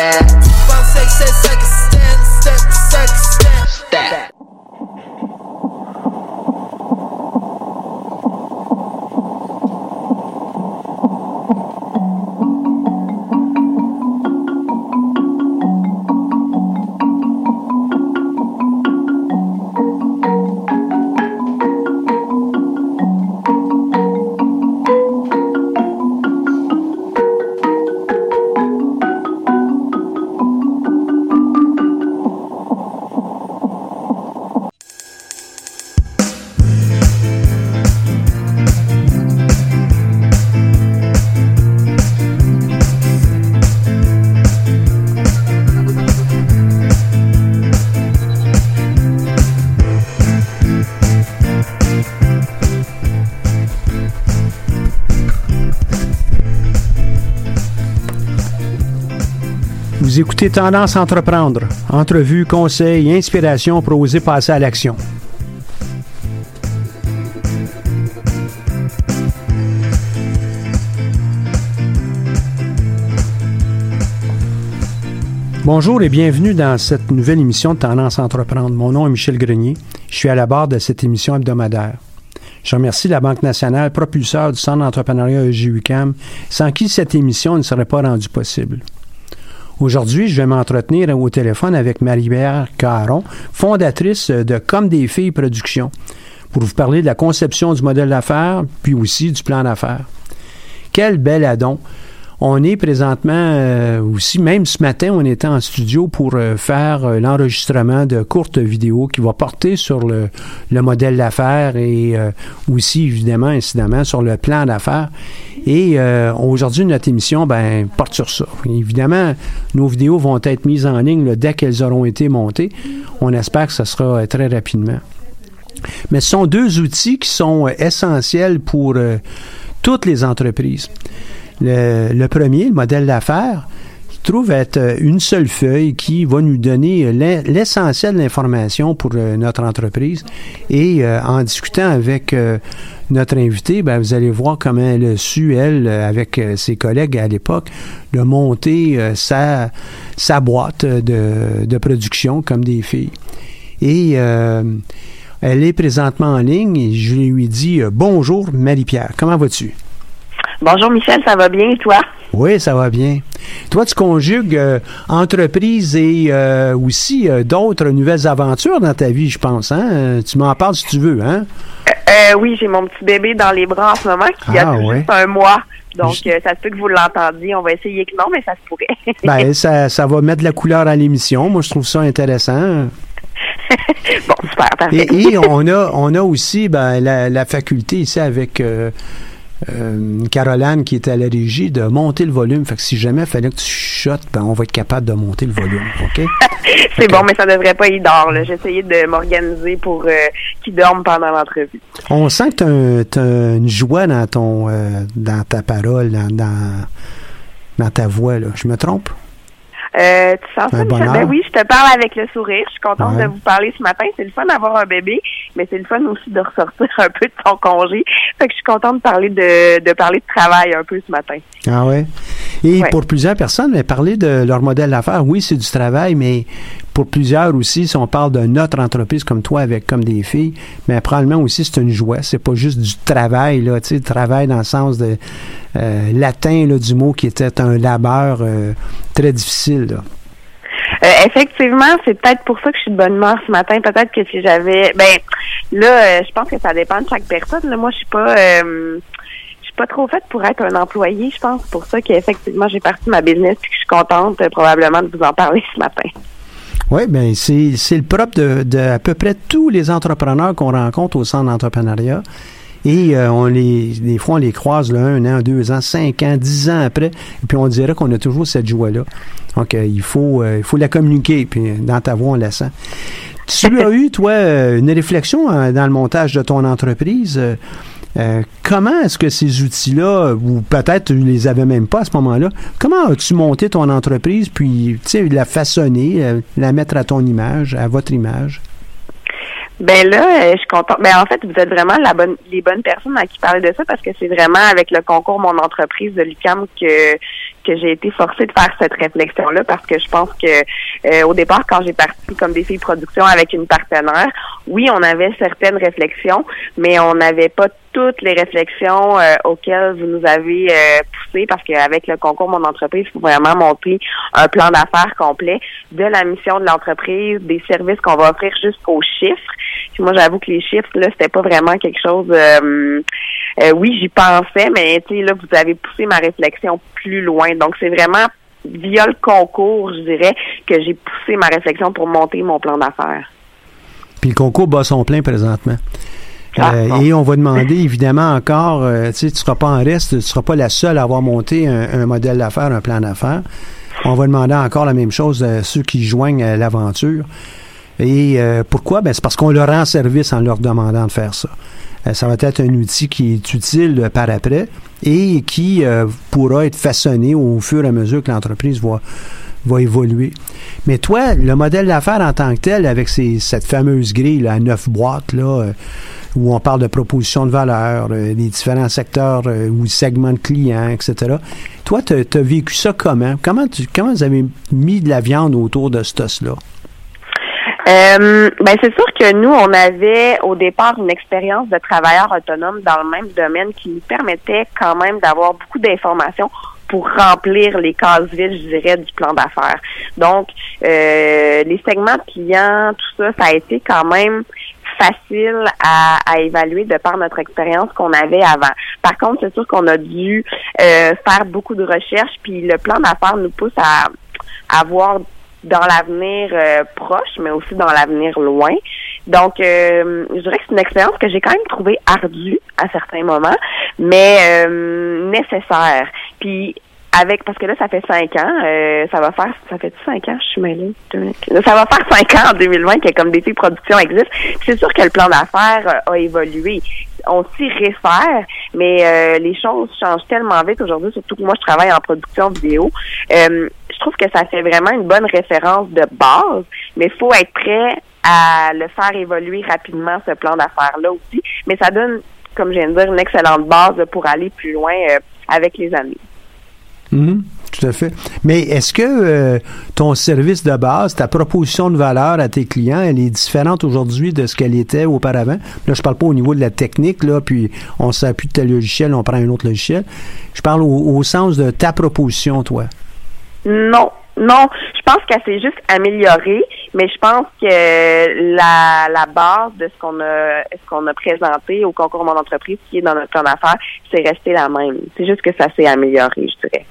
stat. Five, six, six, Écoutez Tendance Entreprendre. Entrevues, conseils, inspiration pour oser passer à l'action. Bonjour et bienvenue dans cette nouvelle émission de Tendance Entreprendre. Mon nom est Michel Grenier. Je suis à la barre de cette émission hebdomadaire. Je remercie la Banque nationale, propulseur du Centre d'entrepreneuriat EGUCAM, sans qui cette émission ne serait pas rendue possible. Aujourd'hui, je vais m'entretenir au téléphone avec Marie-Pierre Caron, fondatrice de Comme des filles Productions, pour vous parler de la conception du modèle d'affaires, puis aussi du plan d'affaires. Quel bel addon! On est présentement euh, aussi, même ce matin, on était en studio pour euh, faire euh, l'enregistrement de courtes vidéos qui va porter sur le, le modèle d'affaires et euh, aussi, évidemment, incidemment, sur le plan d'affaires. Et euh, aujourd'hui, notre émission ben, porte sur ça. Évidemment, nos vidéos vont être mises en ligne dès qu'elles auront été montées. On espère que ce sera euh, très rapidement. Mais ce sont deux outils qui sont euh, essentiels pour toutes les entreprises. Le premier, le modèle d'affaires, trouve être euh, une seule feuille qui va nous donner euh, l'e- l'essentiel de l'information pour euh, notre entreprise. Et en discutant avec notre invité, ben, vous allez voir comment elle a su, elle, avec ses collègues à l'époque, de monter sa, sa boîte de, de production comme des filles. Et elle est présentement en ligne et je lui euh, Bonjour Marie-Pierre, comment vas-tu? Bonjour Michel, ça va bien et toi? Oui, ça va bien. Toi, tu conjugues euh, entreprise et euh, aussi euh, d'autres nouvelles aventures dans ta vie, je pense. Hein? Tu m'en parles si tu veux, hein? Oui, j'ai mon petit bébé dans les bras en ce moment qui Ah, a ouais. juste un mois. Donc, ça se peut que vous l'entendiez. On va essayer que non, mais ça se pourrait. Ben, ça, ça va mettre de la couleur à l'émission. Moi, je trouve ça intéressant. bon, super, parfait. Et, et on a on a aussi ben, la, la faculté ici avec euh, Caroline qui est à la régie de monter le volume. Fait que si jamais il fallait que tu chuchotes, ben, on va être capable de monter le volume. OK? C'est bon, mais ça devrait pas y là. J'ai essayé de m'organiser pour euh, qu'il dorme pendant l'entrevue. On sent que tu as, une joie dans ton euh, dans ta parole, dans, dans, dans ta voix. Là. Je me trompe? Euh, tu sens ça, Michel? Ben oui, je te parle avec le sourire. Je suis contente Ouais. de vous parler ce matin. C'est le fun d'avoir un bébé, mais c'est le fun aussi de ressortir un peu de ton congé. Fait que je suis contente de parler de, de parler de travail un peu ce matin. Ah ouais. Et Ouais. pour plusieurs personnes, mais parler de leur modèle d'affaires, oui, c'est du travail, mais pour plusieurs aussi, si on parle de notre entreprise comme toi, avec comme des filles, mais probablement aussi c'est une joie. C'est pas juste du travail, là, tu sais, travail dans le sens de euh, latin là, du mot qui était un labeur euh, très difficile. Euh, effectivement, c'est peut-être pour ça que je suis de bonne humeur ce matin. Peut-être que si j'avais, ben là, je pense que ça dépend de chaque personne. Moi, je suis pas, pas trop faite pour être un employé. Je pense C'est pour ça qu'effectivement j'ai parti ma business et que je suis contente probablement de vous en parler ce matin. Oui, bien, c'est c'est le propre de, de à peu près tous les entrepreneurs qu'on rencontre au centre d'entrepreneuriat. Et euh, on les, des fois, on les croise là, un an, deux ans, cinq ans, dix ans après, et puis on dirait qu'on a toujours cette joie-là. Donc, euh, il, faut, il faut la communiquer, puis dans ta voix, on la sent. Tu as eu, toi, une réflexion dans le montage de ton entreprise. Comment est-ce que ces outils-là, ou peut-être tu les avais même pas à ce moment-là, comment as-tu monté ton entreprise, puis, la façonner, la mettre à ton image, à votre image? Ben là, euh, je suis contente. Ben en fait, vous êtes vraiment les bonnes personnes à qui parler de ça parce que c'est vraiment avec le concours Mon entreprise de l'UCAM que que j'ai été forcée de faire cette réflexion-là parce que je pense que euh, au départ, quand j'ai parti comme des filles production avec une partenaire, oui, on avait certaines réflexions, mais on n'avait pas toutes les réflexions euh, auxquelles vous nous avez euh, poussé parce qu'avec le concours Mon entreprise, il faut vraiment monter un plan d'affaires complet de la mission de l'entreprise, des services qu'on va offrir jusqu'aux chiffres. moi, j'avoue que les chiffres, là, c'était pas vraiment quelque chose euh, oui, j'y pensais, mais tu sais, là, vous avez poussé ma réflexion plus loin. Donc, c'est vraiment via le concours, je dirais, que j'ai poussé ma réflexion pour monter mon plan d'affaires. Puis le concours bat son plein présentement. Ah, euh, et on va demander évidemment encore, euh, tu tu seras pas en reste, tu seras pas la seule à avoir monté un, modèle d'affaires, un plan d'affaires. On va demander encore la même chose à ceux qui joignent à l'aventure. Et pourquoi? Ben, c'est parce qu'on leur rend service en leur demandant de faire ça. Euh, ça va être un outil qui est utile par après et qui euh, pourra être façonné au fur et à mesure que l'entreprise va, va évoluer. Mais toi, le modèle d'affaires en tant que tel, avec cette fameuse grille à neuf boîtes, là, euh, où on parle de proposition de valeur, les différents secteurs ou segments de clients, etc. Toi, tu as, vécu ça comment? Comment, tu, comment vous avez mis de la viande autour de ce os-là? Euh, ben c'est sûr que nous, on avait au départ une expérience de travailleur autonome dans le même domaine qui nous permettait quand même d'avoir beaucoup d'informations pour remplir les cases vides, je dirais, du plan d'affaires. Donc, euh, les segments clients, tout ça, ça a été quand même facile à, à, évaluer de par notre expérience qu'on avait avant. Par contre, c'est sûr qu'on a dû euh, faire beaucoup de recherches, puis le plan d'affaires nous pousse à avoir dans l'avenir euh, proche, mais aussi dans l'avenir loin. Donc, euh, je dirais que c'est une expérience que j'ai quand même trouvée ardue à certains moments, mais euh, nécessaire. Puis avec parce que là ça fait cinq ans, ça va faire ça fait cinq ans, je suis mêlée. Ça va faire cinq ans en 2020 que comme défi de production existe. C'est sûr que le plan d'affaires a évolué. On s'y réfère, mais les choses changent tellement vite aujourd'hui, surtout que moi je travaille en production vidéo je trouve que ça fait vraiment une bonne référence de base, mais il faut être prêt à le faire évoluer rapidement, ce plan d'affaires-là aussi. Mais ça donne, comme je viens de dire, une excellente base pour aller plus loin euh, avec les amis. Mm-hmm. tout à fait. Mais est-ce que euh, ton service de base, ta proposition de valeur à tes clients, elle est différente aujourd'hui de ce qu'elle était auparavant? Là, je parle pas au niveau de la technique, là, puis on s'appuie de tel logiciel, on prend un autre logiciel. Je parle au sens de ta proposition, toi. Non, non, je pense qu'elle s'est juste améliorée, mais je pense que la, la base de ce qu'on a ce qu'on a présenté au concours Mon entreprise qui est dans notre plan d'affaires, c'est resté la même. C'est juste que ça s'est amélioré, je dirais.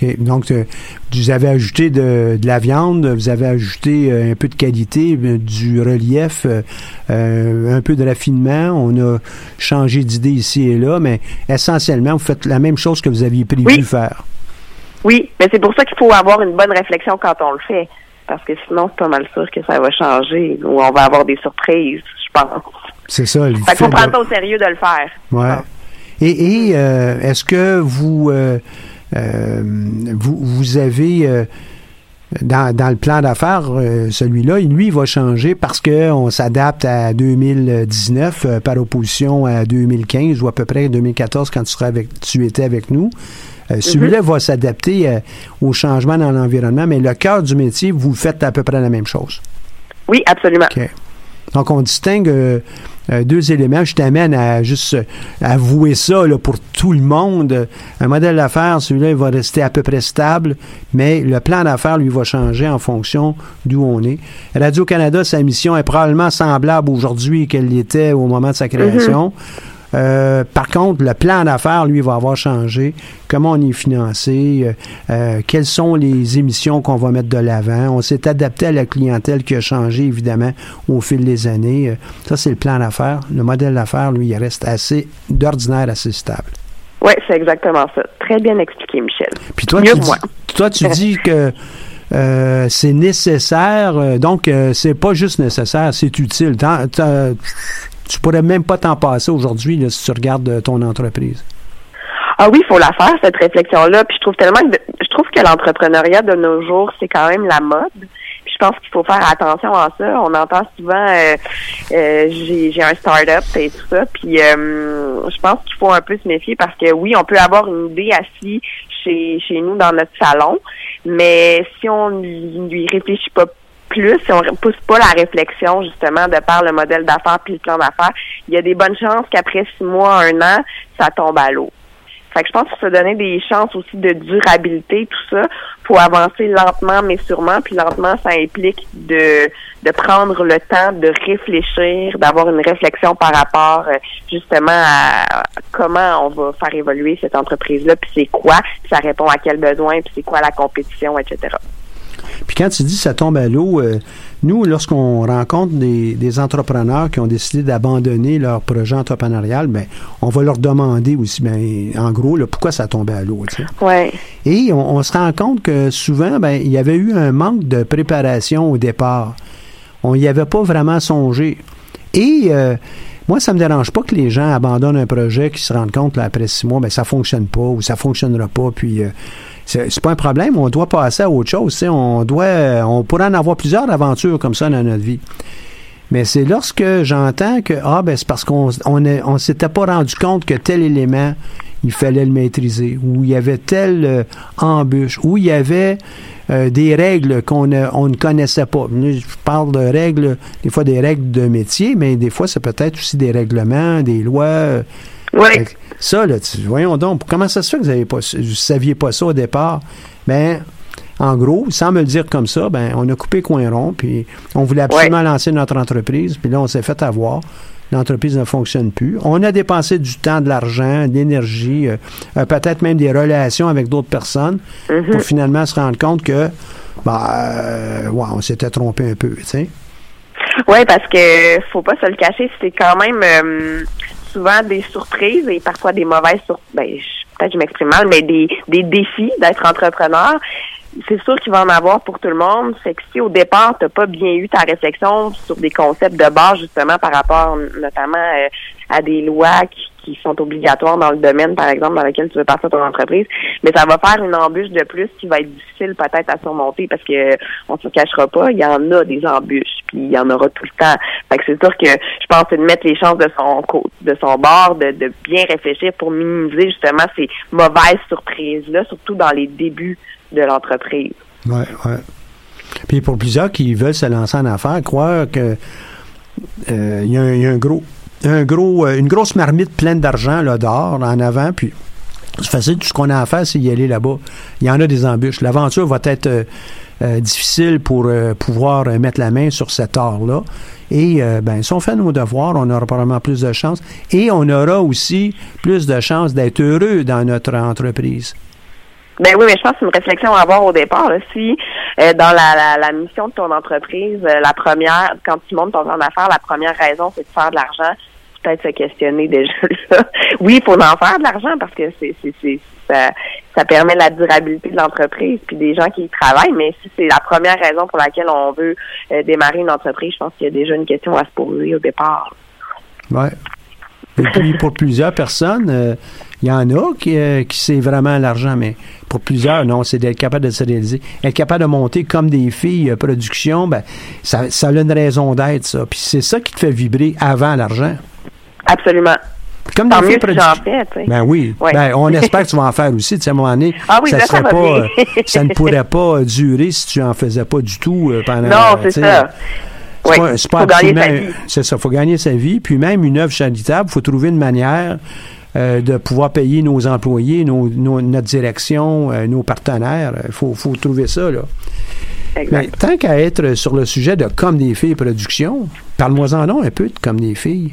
OK. Donc, euh, vous avez ajouté de, de, la viande, vous avez ajouté euh, un peu de qualité, euh, du relief, un peu de raffinement. On a changé d'idée ici et là, mais essentiellement, vous faites la même chose que vous aviez prévu de faire. Oui, mais c'est pour ça qu'il faut avoir une bonne réflexion quand on le fait. Parce que sinon, c'est pas mal sûr que ça va changer ou on va avoir des surprises, je pense. C'est ça. Il faut prendre ça au sérieux de le faire. Ouais. Et, et euh, est-ce que vous, euh, euh, vous, vous avez dans, dans, le plan d'affaires, celui-là, lui, il va changer parce qu'on s'adapte à 2019 par opposition à 2015 ou à peu près 2014 quand tu, seras avec, tu étais avec nous. Euh, celui-là va s'adapter euh, au changement dans l'environnement, mais le cœur du métier, vous faites à peu près la même chose. Oui, absolument. Donc, on distingue euh, deux éléments. Je t'amène à juste avouer ça pour tout le monde. Un modèle d'affaires, celui-là, il va rester à peu près stable, mais le plan d'affaires, lui, va changer en fonction d'où on est. Radio-Canada, sa mission est probablement semblable aujourd'hui qu'elle l'était au moment de sa création. Euh, par contre, le plan d'affaires, lui, va avoir changé. Comment on est financé, euh, euh, quelles sont les émissions qu'on va mettre de l'avant. On s'est adapté à la clientèle qui a changé, évidemment, au fil des années. Ça, c'est le plan d'affaires. Le modèle d'affaires, lui, il reste assez d'ordinaire, assez stable. Oui, c'est exactement ça. Très bien expliqué, Michel. Puis toi, tu dis, toi, tu dis que euh, c'est nécessaire. Donc, euh, c'est pas juste nécessaire, c'est utile. Tu pourrais même pas t'en passer aujourd'hui si tu regardes ton entreprise. Ah oui, il faut la faire, cette réflexion-là. Puis je trouve tellement que je trouve que l'entrepreneuriat de nos jours, c'est quand même la mode. Puis je pense qu'il faut faire attention à ça. On entend souvent j'ai, j'ai un start-up et tout ça. Puis je pense qu'il faut un peu se méfier parce que oui, on peut avoir une idée assis chez, chez nous dans notre salon, mais si on ne lui réfléchit pas plus, si on ne pousse pas la réflexion justement de par le modèle d'affaires puis le plan d'affaires, il y a des bonnes chances qu'après six mois, un an, ça tombe à l'eau. Fait que je pense qu'il faut donner des chances aussi de durabilité, tout ça, pour avancer lentement mais sûrement. Puis lentement, ça implique de, de prendre le temps de réfléchir, d'avoir une réflexion par rapport euh, justement à comment on va faire évoluer cette entreprise-là, puis c'est quoi, ça répond à quel besoin, puis c'est quoi la compétition, etc. Puis quand tu dis ça tombe à l'eau, euh, nous, lorsqu'on rencontre des, entrepreneurs qui ont décidé d'abandonner leur projet entrepreneurial, ben, on va leur demander aussi, ben, en gros, pourquoi ça tombait à l'eau. Ouais. Et on, se rend compte que souvent, ben, il y avait eu un manque de préparation au départ. On n'y avait pas vraiment songé. Et euh, moi, ça me dérange pas que les gens abandonnent un projet, qui se rendent compte là, après six mois, ben ça fonctionne pas ou ça fonctionnera pas, puis euh, c'est pas un problème. On doit passer à autre chose. On doit, on pourrait en avoir plusieurs aventures comme ça dans notre vie. Mais c'est lorsque j'entends que ah ben c'est parce qu'on on, on s'était pas rendu compte que tel élément il fallait le maîtriser, ou il y avait telle euh, embûche, ou il y avait euh, des règles qu'on ne, on ne connaissait pas. Je parle de règles, des fois des règles de métier, mais des fois, c'est peut-être aussi des règlements, des lois. Euh, oui. Ça, là, voyons donc, comment ça se fait que vous ne saviez pas ça au départ? Ben, en gros, sans me le dire comme ça, ben, on a coupé coin rond, puis on voulait absolument lancer notre entreprise, puis là, on s'est fait avoir. L'entreprise ne fonctionne plus. On a dépensé du temps, de l'argent, de l'énergie, euh, euh, peut-être même des relations avec d'autres personnes mm-hmm. pour finalement se rendre compte que, bah, euh, on s'était trompé un peu, tu sais. Oui, parce que faut pas se le cacher, c'est quand même souvent des surprises et parfois des mauvaises surprises. Ben, peut-être je m'exprime mal, mais des, des défis d'être entrepreneur. C'est sûr qu'il va en avoir pour tout le monde. C'est que si au départ, tu n'as pas bien eu ta réflexion sur des concepts de base, justement, par rapport notamment euh, à des lois qui, qui sont obligatoires dans le domaine, par exemple, dans lequel tu veux passer ton entreprise, mais ça va faire une embûche de plus qui va être difficile peut-être à surmonter parce que on se cachera pas, il y en a des embûches, puis il y en aura tout le temps. Fait que c'est sûr que je pense que de mettre les chances de son de son bord, de, bien réfléchir pour minimiser justement ces mauvaises surprises-là, surtout dans les débuts de l'entreprise. Ouais, ouais. Puis pour plusieurs qui veulent se lancer en affaires, croire que euh, il y, a un gros un gros, euh, une grosse marmite pleine d'argent là, en avant, puis c'est facile, tout ce qu'on a à faire, c'est y aller là-bas. Il y en a des embûches. L'aventure va être euh, euh, difficile pour pouvoir mettre la main sur cet or-là. Et ben, si on fait nos devoirs, on aura probablement plus de chances. Et on aura aussi plus de chances d'être heureux dans notre entreprise. Ben oui, mais je pense que c'est une réflexion à avoir au départ. Si dans la, la, mission de ton entreprise, la première, quand tu montes ton plan d'affaires, la première raison, c'est de faire de l'argent peut-être se questionner déjà là. Oui, il faut en faire de l'argent parce que c'est, ça, ça permet la durabilité de l'entreprise puis des gens qui y travaillent, mais si c'est la première raison pour laquelle on veut euh, démarrer une entreprise, je pense qu'il y a déjà une question à se poser au départ. Oui. Et puis pour plusieurs personnes, euh, il y en a qui, euh, qui c'est vraiment l'argent, mais pour plusieurs, non, c'est d'être capable de se réaliser. Être capable de monter comme des filles production, ben, ça, ça a une raison d'être, ça. Puis c'est ça qui te fait vibrer avant l'argent. Absolument. Comme Tant mieux si j'en fais, tu sais. Ben oui. Ben, on espère que tu vas en faire aussi. Tu sais, à un moment donné, ah oui, ça, serait pas, euh, ça ne pourrait pas durer si tu en faisais pas du tout euh, pendant. Non, c'est ça. C'est oui, pas, faut gagner sa vie. C'est ça, il faut gagner sa vie. Puis même une œuvre charitable, il faut trouver une manière euh, de pouvoir payer nos employés, nos, notre direction, nos partenaires. Il faut, faut, trouver ça. Là. Mais tant qu'à être sur le sujet de Comme des filles production, parle-moi-en un peu de Comme des filles.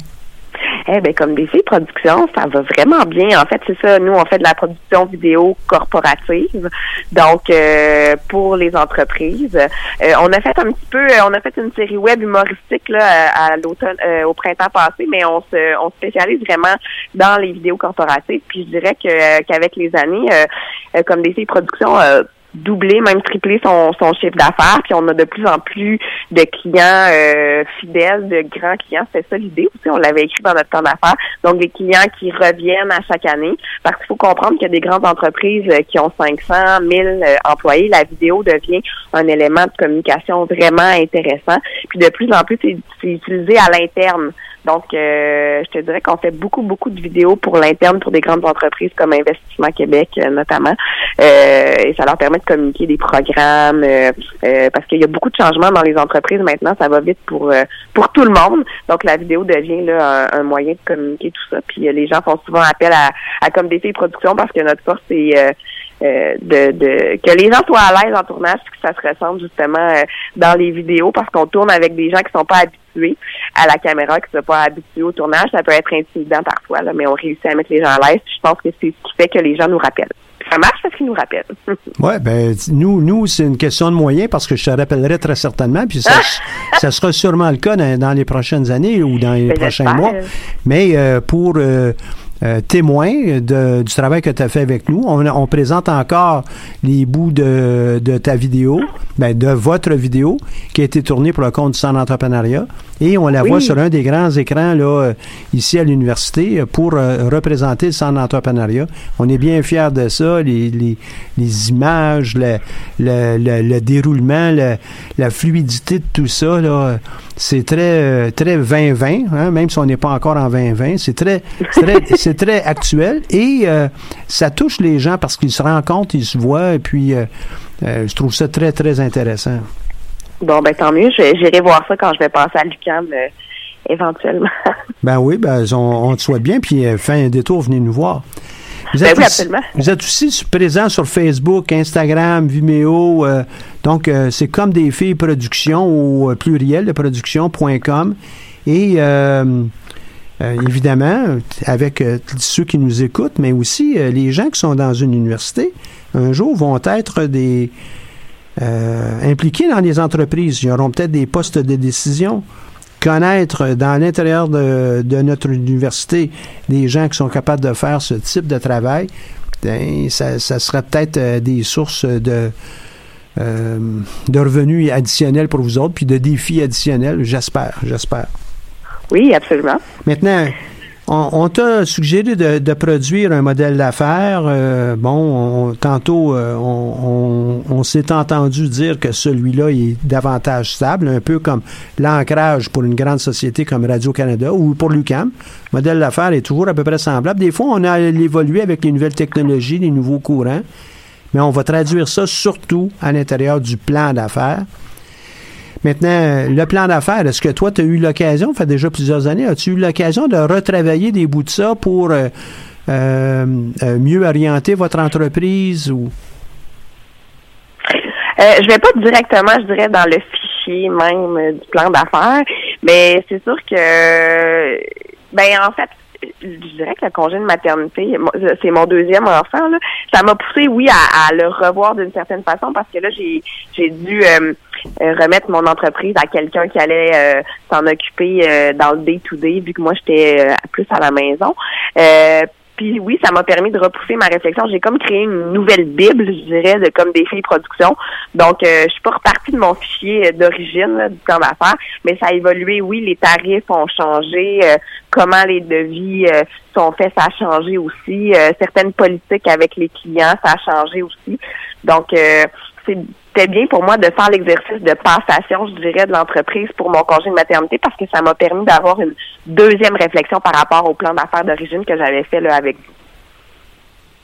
Eh ben comme DC Productions, ça va vraiment bien. En fait, c'est ça. Nous, on fait de la production vidéo corporative, donc euh, pour les entreprises. Euh, on a fait un petit peu, on a fait une série web humoristique là à, l'automne, au printemps passé, mais on se, on spécialise vraiment dans les vidéos corporatives. Puis je dirais que qu'avec les années, comme DC Productions doubler, même tripler son, son chiffre d'affaires. Puis on a de plus en plus de clients euh, fidèles, de grands clients. C'est ça l'idée aussi. On l'avait écrit dans notre temps d'affaires. Donc des clients qui reviennent à chaque année. Parce qu'il faut comprendre qu'il y a des grandes entreprises euh, qui ont 500, 1000 euh, employés. La vidéo devient un élément de communication vraiment intéressant. Puis de plus en plus, c'est utilisé à l'interne. Donc, euh, je te dirais qu'on fait beaucoup, beaucoup de vidéos pour l'interne, pour des grandes entreprises comme Investissement Québec euh, notamment. Euh, et ça leur permet de communiquer des programmes parce qu'il y a beaucoup de changements dans les entreprises maintenant. Ça va vite pour pour tout le monde. Donc, la vidéo devient là un, moyen de communiquer tout ça. Puis les gens font souvent appel à, à Comme des Production parce que notre force, c'est euh, de, de, que les gens soient à l'aise en tournage, que ça se ressemble justement euh, dans les vidéos, parce qu'on tourne avec des gens qui sont pas habitués à la caméra, qui sont pas habitués au tournage. Ça peut être intimidant parfois, là, mais on réussit à mettre les gens à l'aise. Je pense que c'est ce qui fait que les gens nous rappellent. Ça marche parce qu'ils nous rappellent. oui, ben nous, nous c'est une question de moyens parce que je te rappellerai très certainement, puis ça, ça sera sûrement le cas dans, les prochaines années ou dans les ben, prochains mois. Mais euh, pour euh, témoin de, du travail que tu as fait avec nous. On, on, présente encore les bouts de, de ta vidéo, ben, de votre vidéo qui a été tournée pour le compte du Centre d'entrepreneuriat. Et on la voit sur un des grands écrans là, euh, ici à l'université pour euh, représenter le Centre d'entrepreneuriat. On est bien fiers de ça, les, les, les images, le, le, le, déroulement, la fluidité de tout ça. Là, c'est très très 2020, hein, même si on n'est pas encore en 2020. C'est très, très c'est très actuel et euh, ça touche les gens parce qu'ils se compte, ils se voient et puis euh, euh, je trouve ça très très intéressant. Bon ben tant mieux, j'irai voir ça quand je vais passer à l'UQAM éventuellement. ben oui, ben on, te souhaite bien puis fin un détour, venez nous voir. Vous ben êtes, oui, absolument. vous êtes aussi présent sur Facebook, Instagram, Vimeo. donc, c'est comme des filles production au pluriel de production.com. Et euh, évidemment, avec euh, ceux qui nous écoutent, mais aussi euh, les gens qui sont dans une université, un jour vont être des impliqués dans les entreprises. Ils auront peut-être des postes de décision. Connaître dans l'intérieur de, notre université des gens qui sont capables de faire ce type de travail, ben, ça, ça sera peut-être des sources de, de revenus additionnels pour vous autres, puis de défis additionnels, j'espère, j'espère. Oui, absolument. Maintenant, on, t'a suggéré de, produire un modèle d'affaires. Euh, bon, tantôt, euh, on, s'est entendu dire que celui-là est davantage stable, un peu comme l'ancrage pour une grande société comme Radio-Canada ou pour l'UCAM. Le modèle d'affaires est toujours à peu près semblable. Des fois, on a évolué avec les nouvelles technologies, les nouveaux courants, mais on va traduire ça surtout à l'intérieur du plan d'affaires. Maintenant, le plan d'affaires, est-ce que toi, tu as eu l'occasion, fait déjà plusieurs années, as-tu eu l'occasion de retravailler des bouts de ça pour euh, euh, euh, mieux orienter votre entreprise ou? je vais pas directement, je dirais, dans le fichier même du plan d'affaires, mais c'est sûr que, ben en fait, je dirais que le congé de maternité, c'est mon deuxième enfant, là, ça m'a poussé, oui, à, le revoir d'une certaine façon parce que là, j'ai j'ai dû euh, euh, remettre mon entreprise à quelqu'un qui allait euh, s'en occuper dans le day-to-day, vu que moi, j'étais plus à la maison. Puis oui, ça m'a permis de repousser ma réflexion. J'ai comme créé une nouvelle bible, je dirais, de comme des filles production. Donc, euh, je suis pas repartie de mon fichier d'origine du plan d'affaires, mais ça a évolué. Oui, les tarifs ont changé, euh, comment les devis euh, sont faits, ça a changé aussi. certaines politiques avec les clients, ça a changé aussi. Donc, c'est c'était bien pour moi de faire l'exercice de passation, je dirais, de l'entreprise pour mon congé de maternité parce que ça m'a permis d'avoir une deuxième réflexion par rapport au plan d'affaires d'origine que j'avais fait là, avec vous.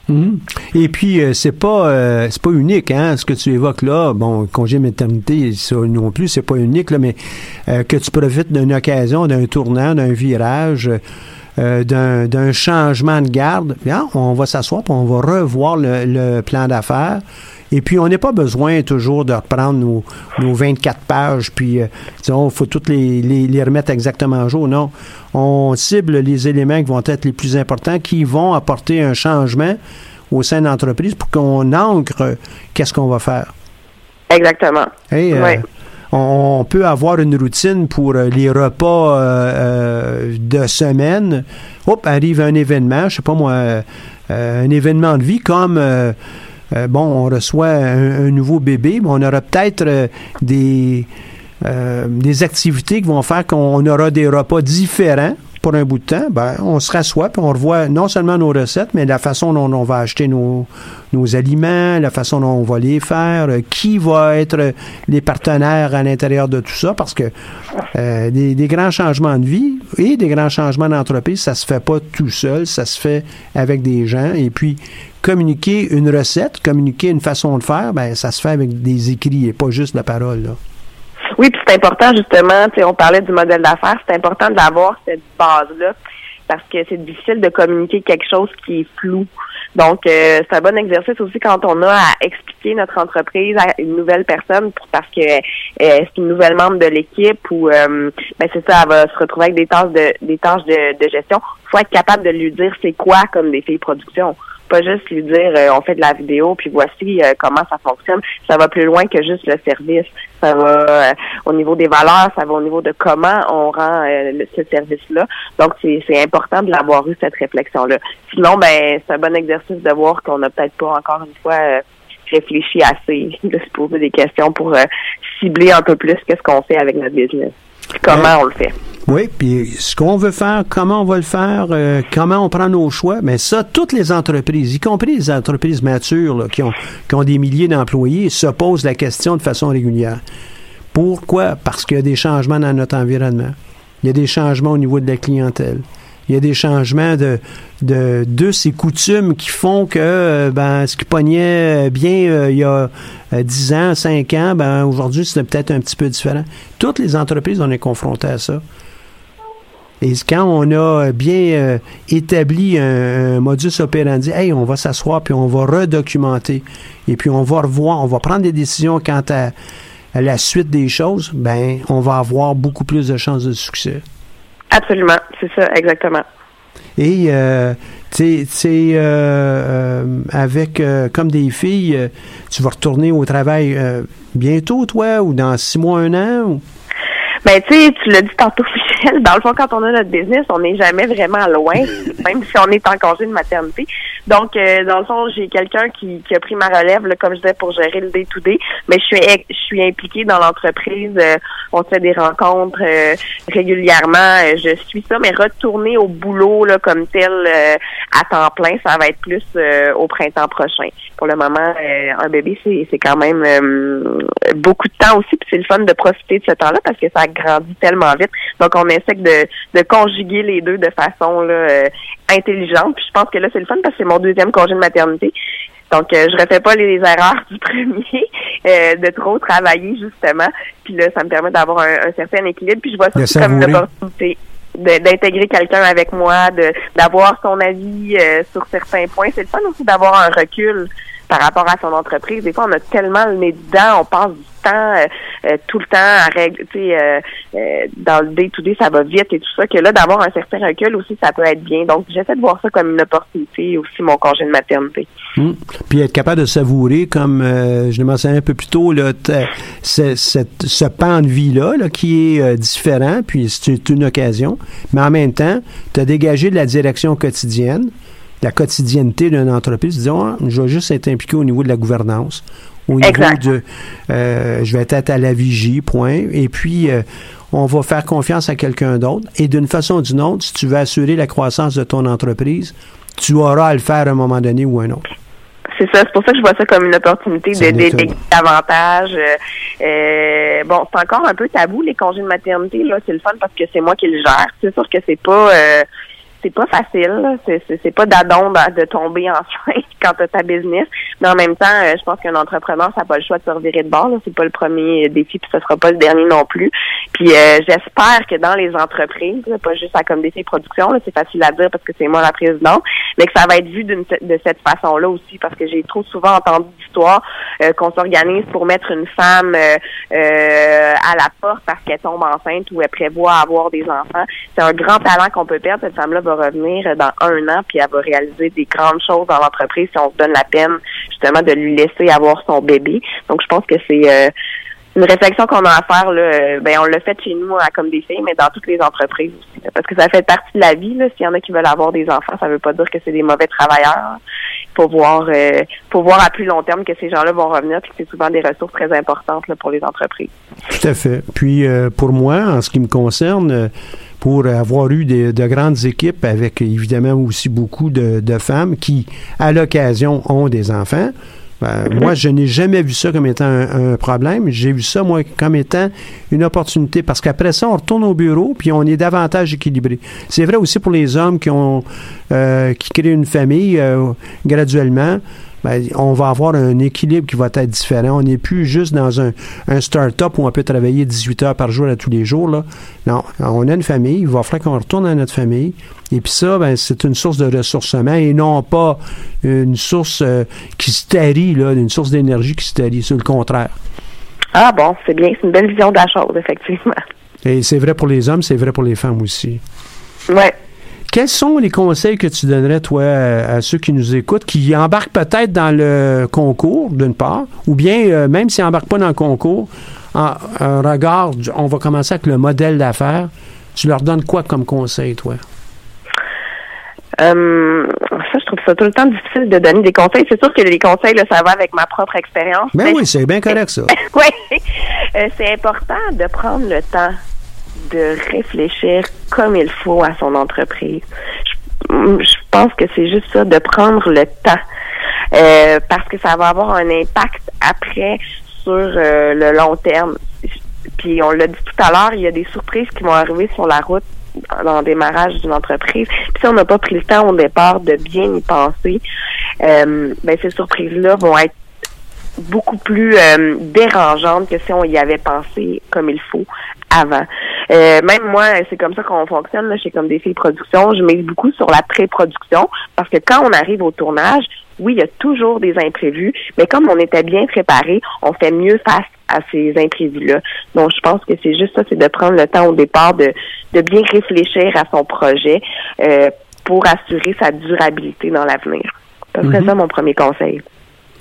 Mhm. Et puis euh, c'est pas euh, c'est pas unique hein ce que tu évoques là bon congé maternité ça non plus c'est pas unique là mais euh, que tu profites d'une occasion d'un tournant d'un virage d'un changement de garde bien on va s'asseoir on va revoir le plan d'affaires Et puis, on n'a pas besoin toujours de reprendre nos, nos 24 pages, puis, euh, disons, il faut toutes les, les, les, remettre exactement à jour. Non. On cible les éléments qui vont être les plus importants, qui vont apporter un changement au sein de l'entreprise pour qu'on ancre qu'est-ce qu'on va faire. Exactement. Et, euh, oui. on, peut avoir une routine pour les repas euh, de semaine. Hop, arrive un événement, je sais pas moi, un événement de vie comme euh, bon, on reçoit un, nouveau bébé, mais on aura peut-être euh, des, euh, des activités qui vont faire qu'on aura des repas différents pour un bout de temps, ben, on se rassoit puis on revoit non seulement nos recettes, mais la façon dont on va acheter nos, aliments, la façon dont on va les faire, qui va être les partenaires à l'intérieur de tout ça, parce que euh, des, grands changements de vie et des grands changements d'entreprise, ça se fait pas tout seul, ça se fait avec des gens. Et puis, communiquer une recette, communiquer une façon de faire, ben ça se fait avec des écrits et pas juste la parole. Oui, puis c'est important justement, on parlait du modèle d'affaires, c'est important d'avoir cette base-là parce que c'est difficile de communiquer quelque chose qui est flou. Donc, euh, c'est un bon exercice aussi quand on a à expliquer notre entreprise à une nouvelle personne parce que euh, c'est une nouvelle membre de l'équipe ou euh, ben c'est ça, elle va se retrouver avec des tâches de des tâches de, de gestion. faut être capable de lui dire c'est quoi comme des filles production pas juste lui dire euh, on fait de la vidéo puis voici euh, comment ça fonctionne. Ça va plus loin que juste le service. Ça va euh, au niveau des valeurs, ça va au niveau de comment on rend ce service-là. Donc c'est, important de l'avoir eu cette réflexion-là. Sinon, ben c'est un bon exercice de voir qu'on n'a peut-être pas encore une fois réfléchi assez, de se poser des questions pour cibler un peu plus qu'est-ce qu'on fait avec notre business. Comment on le fait. Oui, puis ce qu'on veut faire, comment on va le faire, euh, comment on prend nos choix, mais ça, toutes les entreprises, y compris les entreprises matures là, qui, ont, qui ont des milliers d'employés, se posent la question de façon régulière. Pourquoi? Parce qu'il y a des changements dans notre environnement. Il y a des changements au niveau de la clientèle. Il y a des changements de, de, ces coutumes qui font que euh, ben, ce qui pognait bien euh, il y a 10 ans, 5 ans, ben, aujourd'hui, c'est peut-être un petit peu différent. Toutes les entreprises, on est confrontées à ça. Et quand on a bien euh, établi un, modus operandi, hey, on va s'asseoir puis on va redocumenter et puis on va revoir, on va prendre des décisions quant à, la suite des choses, ben on va avoir beaucoup plus de chances de succès. Absolument, c'est ça, exactement. Et euh, tu sais, euh, avec comme des filles, tu vas retourner au travail bientôt, toi, ou dans six mois, un an? Ou? Ben, tu sais, tu l'as dit tantôt, Michel, dans le fond, quand on a notre business, on n'est jamais vraiment loin, même si on est en congé de maternité. Donc, euh, dans le fond, j'ai quelqu'un qui, qui a pris ma relève, là, comme je disais, pour gérer le day-to-day, mais je suis je suis impliquée dans l'entreprise. Euh, on fait des rencontres euh, régulièrement. je suis ça, mais retourner au boulot là, comme tel à temps plein, ça va être plus au printemps prochain. Pour le moment, un bébé, c'est, quand même beaucoup de temps aussi, puis c'est le fun de profiter de ce temps-là parce que ça grandit tellement vite. Donc, on essaie de, de conjuguer les deux de façon là, euh, intelligente. Puis je pense que là, c'est le fun parce que c'est mon deuxième congé de maternité. Donc, euh, je refais pas les erreurs du premier, euh, de trop travailler, justement. Puis là, ça me permet d'avoir un, certain équilibre. Puis je vois ça comme une opportunité d'intégrer quelqu'un avec moi, de d'avoir son avis sur certains points. C'est le fun aussi d'avoir un recul par rapport à son entreprise. Des fois, on a tellement le nez dedans, on passe du temps, euh, euh, tout le temps à régler, tu sais, euh, dans le day-to-day, ça va vite et tout ça, que là, d'avoir un certain recul aussi, ça peut être bien. Donc, j'essaie de voir ça comme une opportunité aussi, mon congé de maternité. Hum. Puis être capable de savourer, comme je l'ai mentionné un peu plus tôt, là, ce, ce pan de vie-là, là, qui est différent, puis c'est une occasion, mais en même temps, tu as dégagé de la direction quotidienne, la quotidienneté d'une entreprise, disons, je vais juste être impliqué au niveau de la gouvernance, au niveau de, euh, je vais être à la vigie, point, et puis euh, on va faire confiance à quelqu'un d'autre, et d'une façon ou d'une autre, si tu veux assurer la croissance de ton entreprise, tu auras à le faire à un moment donné ou un autre. C'est ça, c'est pour ça que je vois ça comme une opportunité de déléguer davantage. Euh, bon, c'est encore un peu tabou les congés de maternité là, c'est le fun parce que c'est moi qui le gère. C'est sûr que c'est pas c'est pas facile. C'est pas d'adon de tomber enceinte quand tu as ta business. Mais en même temps, euh, je pense qu'un entrepreneur, ça n'a pas le choix de se revirer de bord. C'est pas le premier défi, puis ce sera pas le dernier non plus. Puis euh, j'espère que dans les entreprises, pas juste à comme défi production, c'est facile à dire parce que c'est moi la présidente, mais que ça va être vu de cette façon-là aussi, parce que j'ai trop souvent entendu d'histoires euh, qu'on s'organise pour mettre une femme euh, euh, à la porte parce qu'elle tombe enceinte ou elle prévoit avoir des enfants. C'est un grand talent qu'on peut perdre. Cette femme-là va revenir dans un an, puis elle va réaliser des grandes choses dans l'entreprise si on se donne la peine justement de lui laisser avoir son bébé. Donc je pense que c'est une réflexion qu'on a à faire, là, euh, ben, on l'a fait chez nous à comme des filles, mais dans toutes les entreprises aussi. parce que ça fait partie de la vie. S'il y en a qui veulent avoir des enfants, ça veut pas dire que c'est des mauvais travailleurs. Il faut voir, euh, voir à plus long terme que ces gens-là vont revenir, puis c'est souvent des ressources très importantes là, pour les entreprises. Tout à fait. Puis euh, pour moi, en ce qui me concerne, pour avoir eu de grandes équipes avec évidemment aussi beaucoup de, de femmes qui, à l'occasion, ont des enfants. Ben, moi, je n'ai jamais vu ça comme étant un, problème. J'ai vu ça, moi, comme étant une opportunité. Parce qu'après ça, on retourne au bureau, puis on est davantage équilibré. C'est vrai aussi pour les hommes qui ont euh, qui créent une famille euh, graduellement. Ben, on va avoir un équilibre qui va être différent. On n'est plus juste dans un, un start-up où on peut travailler 18 heures par jour à tous les jours. Là. Non, on a une famille, il va falloir qu'on retourne à notre famille. Et puis ça, ben, c'est une source de ressourcement et non pas une source euh, qui se tarit, là, une source d'énergie qui se tarit. C'est le contraire. Ah bon, c'est bien. C'est une belle vision de la chose, effectivement. Et c'est vrai pour les hommes, c'est vrai pour les femmes aussi. Ouais. Quels sont les conseils que tu donnerais, toi, à, ceux qui nous écoutent, qui embarquent peut-être dans le concours, d'une part, ou bien, euh, même s'ils n'embarquent pas dans le concours, en, regard, on va commencer avec le modèle d'affaires. Tu leur donnes quoi comme conseil, toi? Euh, ça, je trouve ça tout le temps difficile de donner des conseils. C'est sûr que les conseils, là, ça va avec ma propre expérience. Ben oui, c'est bien correct, ça. oui. Euh, c'est important de prendre le temps de réfléchir comme il faut à son entreprise. Je, pense que c'est juste ça, de prendre le temps. Euh, parce que ça va avoir un impact après sur euh, le long terme. Puis on l'a dit tout à l'heure, il y a des surprises qui vont arriver sur la route dans le démarrage d'une entreprise. Puis si on n'a pas pris le temps au départ de bien y penser, euh, ben ces surprises-là vont être beaucoup plus euh, dérangeantes que si on y avait pensé comme il faut avant. Euh, même moi, c'est comme ça qu'on fonctionne là, chez Comme des filles production. Je mise beaucoup sur la pré-production parce que quand on arrive au tournage, oui, il y a toujours des imprévus, mais comme on était bien préparé, on fait mieux face à ces imprévus-là. Donc, je pense que c'est juste ça, c'est de prendre le temps au départ de, de bien réfléchir à son projet euh, pour assurer sa durabilité dans l'avenir. Ce serait mhm. ça mon premier conseil.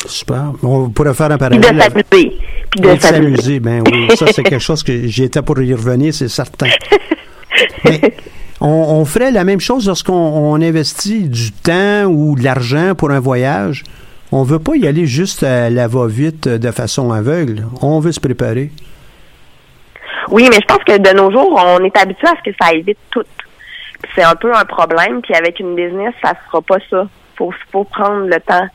Super. On pourrait faire un parallèle. Puis de s'amuser. Puis de s'amuser. Ben oui, ça c'est quelque chose que j'étais pour y revenir, c'est certain. Mais on, ferait la même chose lorsqu'on investit du temps ou de l'argent pour un voyage. On veut pas y aller juste à la va-vite de façon aveugle. On veut se préparer. Oui, mais je pense que de nos jours, on est habitué à ce que ça évite tout. C'est un peu un problème. Puis avec une business, ça ne sera pas ça. Faut, faut prendre le temps.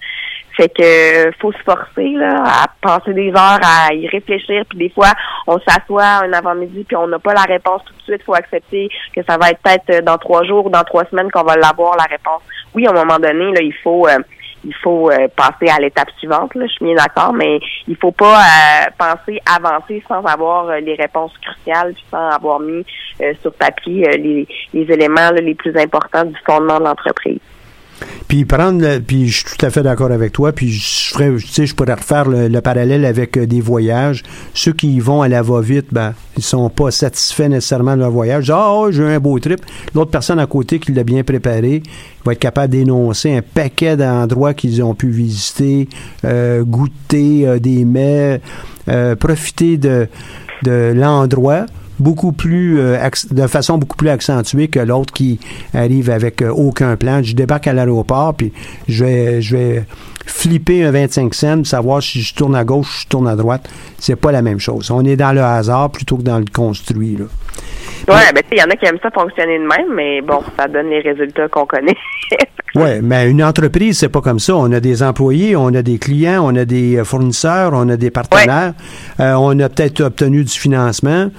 Fait que faut se forcer là, à passer des heures à y réfléchir. Puis des fois, on s'assoit un avant-midi puis on n'a pas la réponse tout de suite. faut accepter que ça va être peut-être dans trois jours ou dans trois semaines qu'on va l'avoir la réponse. Oui, à un moment donné, là, il faut euh, il faut euh, passer à l'étape suivante. Là, je suis bien d'accord, mais il faut pas euh, penser avancer sans avoir les réponses cruciales, puis sans avoir mis sur papier les, les éléments les plus importants du fondement de l'entreprise. Puis prendre, puis je suis tout à fait d'accord avec toi. Puis je ferais, tu sais, je pourrais refaire le, parallèle avec euh, des voyages. Ceux qui vont à la va-vite, ben, ils sont pas satisfaits nécessairement de leur voyage. Ah, oh, j'ai un beau trip. L'autre personne à côté qui l'a bien préparé va être capable d'énoncer un paquet d'endroits qu'ils ont pu visiter, euh, goûter euh, des mets, profiter de l'endroit beaucoup plus euh, de façon beaucoup plus accentuée que l'autre qui arrive avec euh, aucun plan. Je débarque à l'aéroport puis je vais je vais flipper un 25 cents, savoir si je tourne à gauche, je tourne à droite. C'est pas la même chose. On est dans le hasard plutôt que dans le construit là. Ouais, ben il y en a qui aiment ça fonctionner de même, mais bon, ça donne les résultats qu'on connaît. oui, mais une entreprise, c'est pas comme ça. On a des employés, on a des clients, on a des fournisseurs, on a des partenaires, euh, on a peut-être obtenu du financement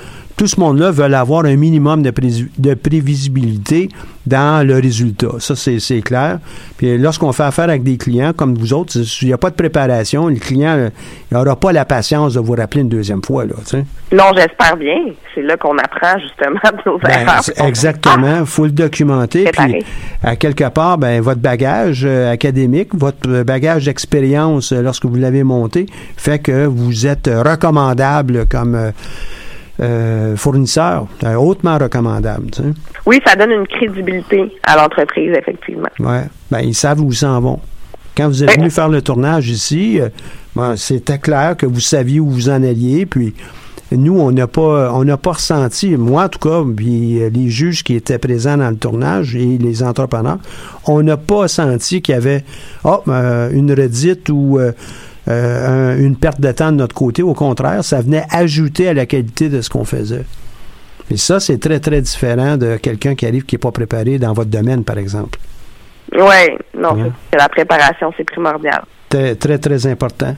tout ce monde-là veut avoir un minimum de, de prévisibilité dans le résultat. Ça, c'est clair. Puis lorsqu'on fait affaire avec des clients comme vous autres, il n'y a pas de préparation. Le client n'aura pas la patience de vous rappeler une deuxième fois. Là, non, j'espère bien. C'est là qu'on apprend justement de nos ben, Exactement. Il faut le documenter. Puis, à quelque part, ben, votre bagage euh, académique, votre bagage d'expérience euh, lorsque vous l'avez monté, fait que vous êtes recommandable comme... Euh, euh, fournisseur, hautement recommandable. Oui, ça donne une crédibilité à l'entreprise, effectivement. Oui. Ben, ils savent où ils s'en vont. Quand vous êtes venu faire le tournage ici, euh, c'était clair que vous saviez où vous en alliez, puis nous, on n'a pas, on n'a pas ressenti, moi en tout cas, puis euh, les juges qui étaient présents dans le tournage et les entrepreneurs, on n'a pas senti qu'il y avait oh, une redite ou euh, une perte de temps de notre côté. Au contraire, ça venait ajouter à la qualité de ce qu'on faisait. Et ça, c'est très, très différent de quelqu'un qui arrive qui n'est pas préparé dans votre domaine, par exemple. Oui, non, c'est la préparation, c'est primordial. Très, très, très important.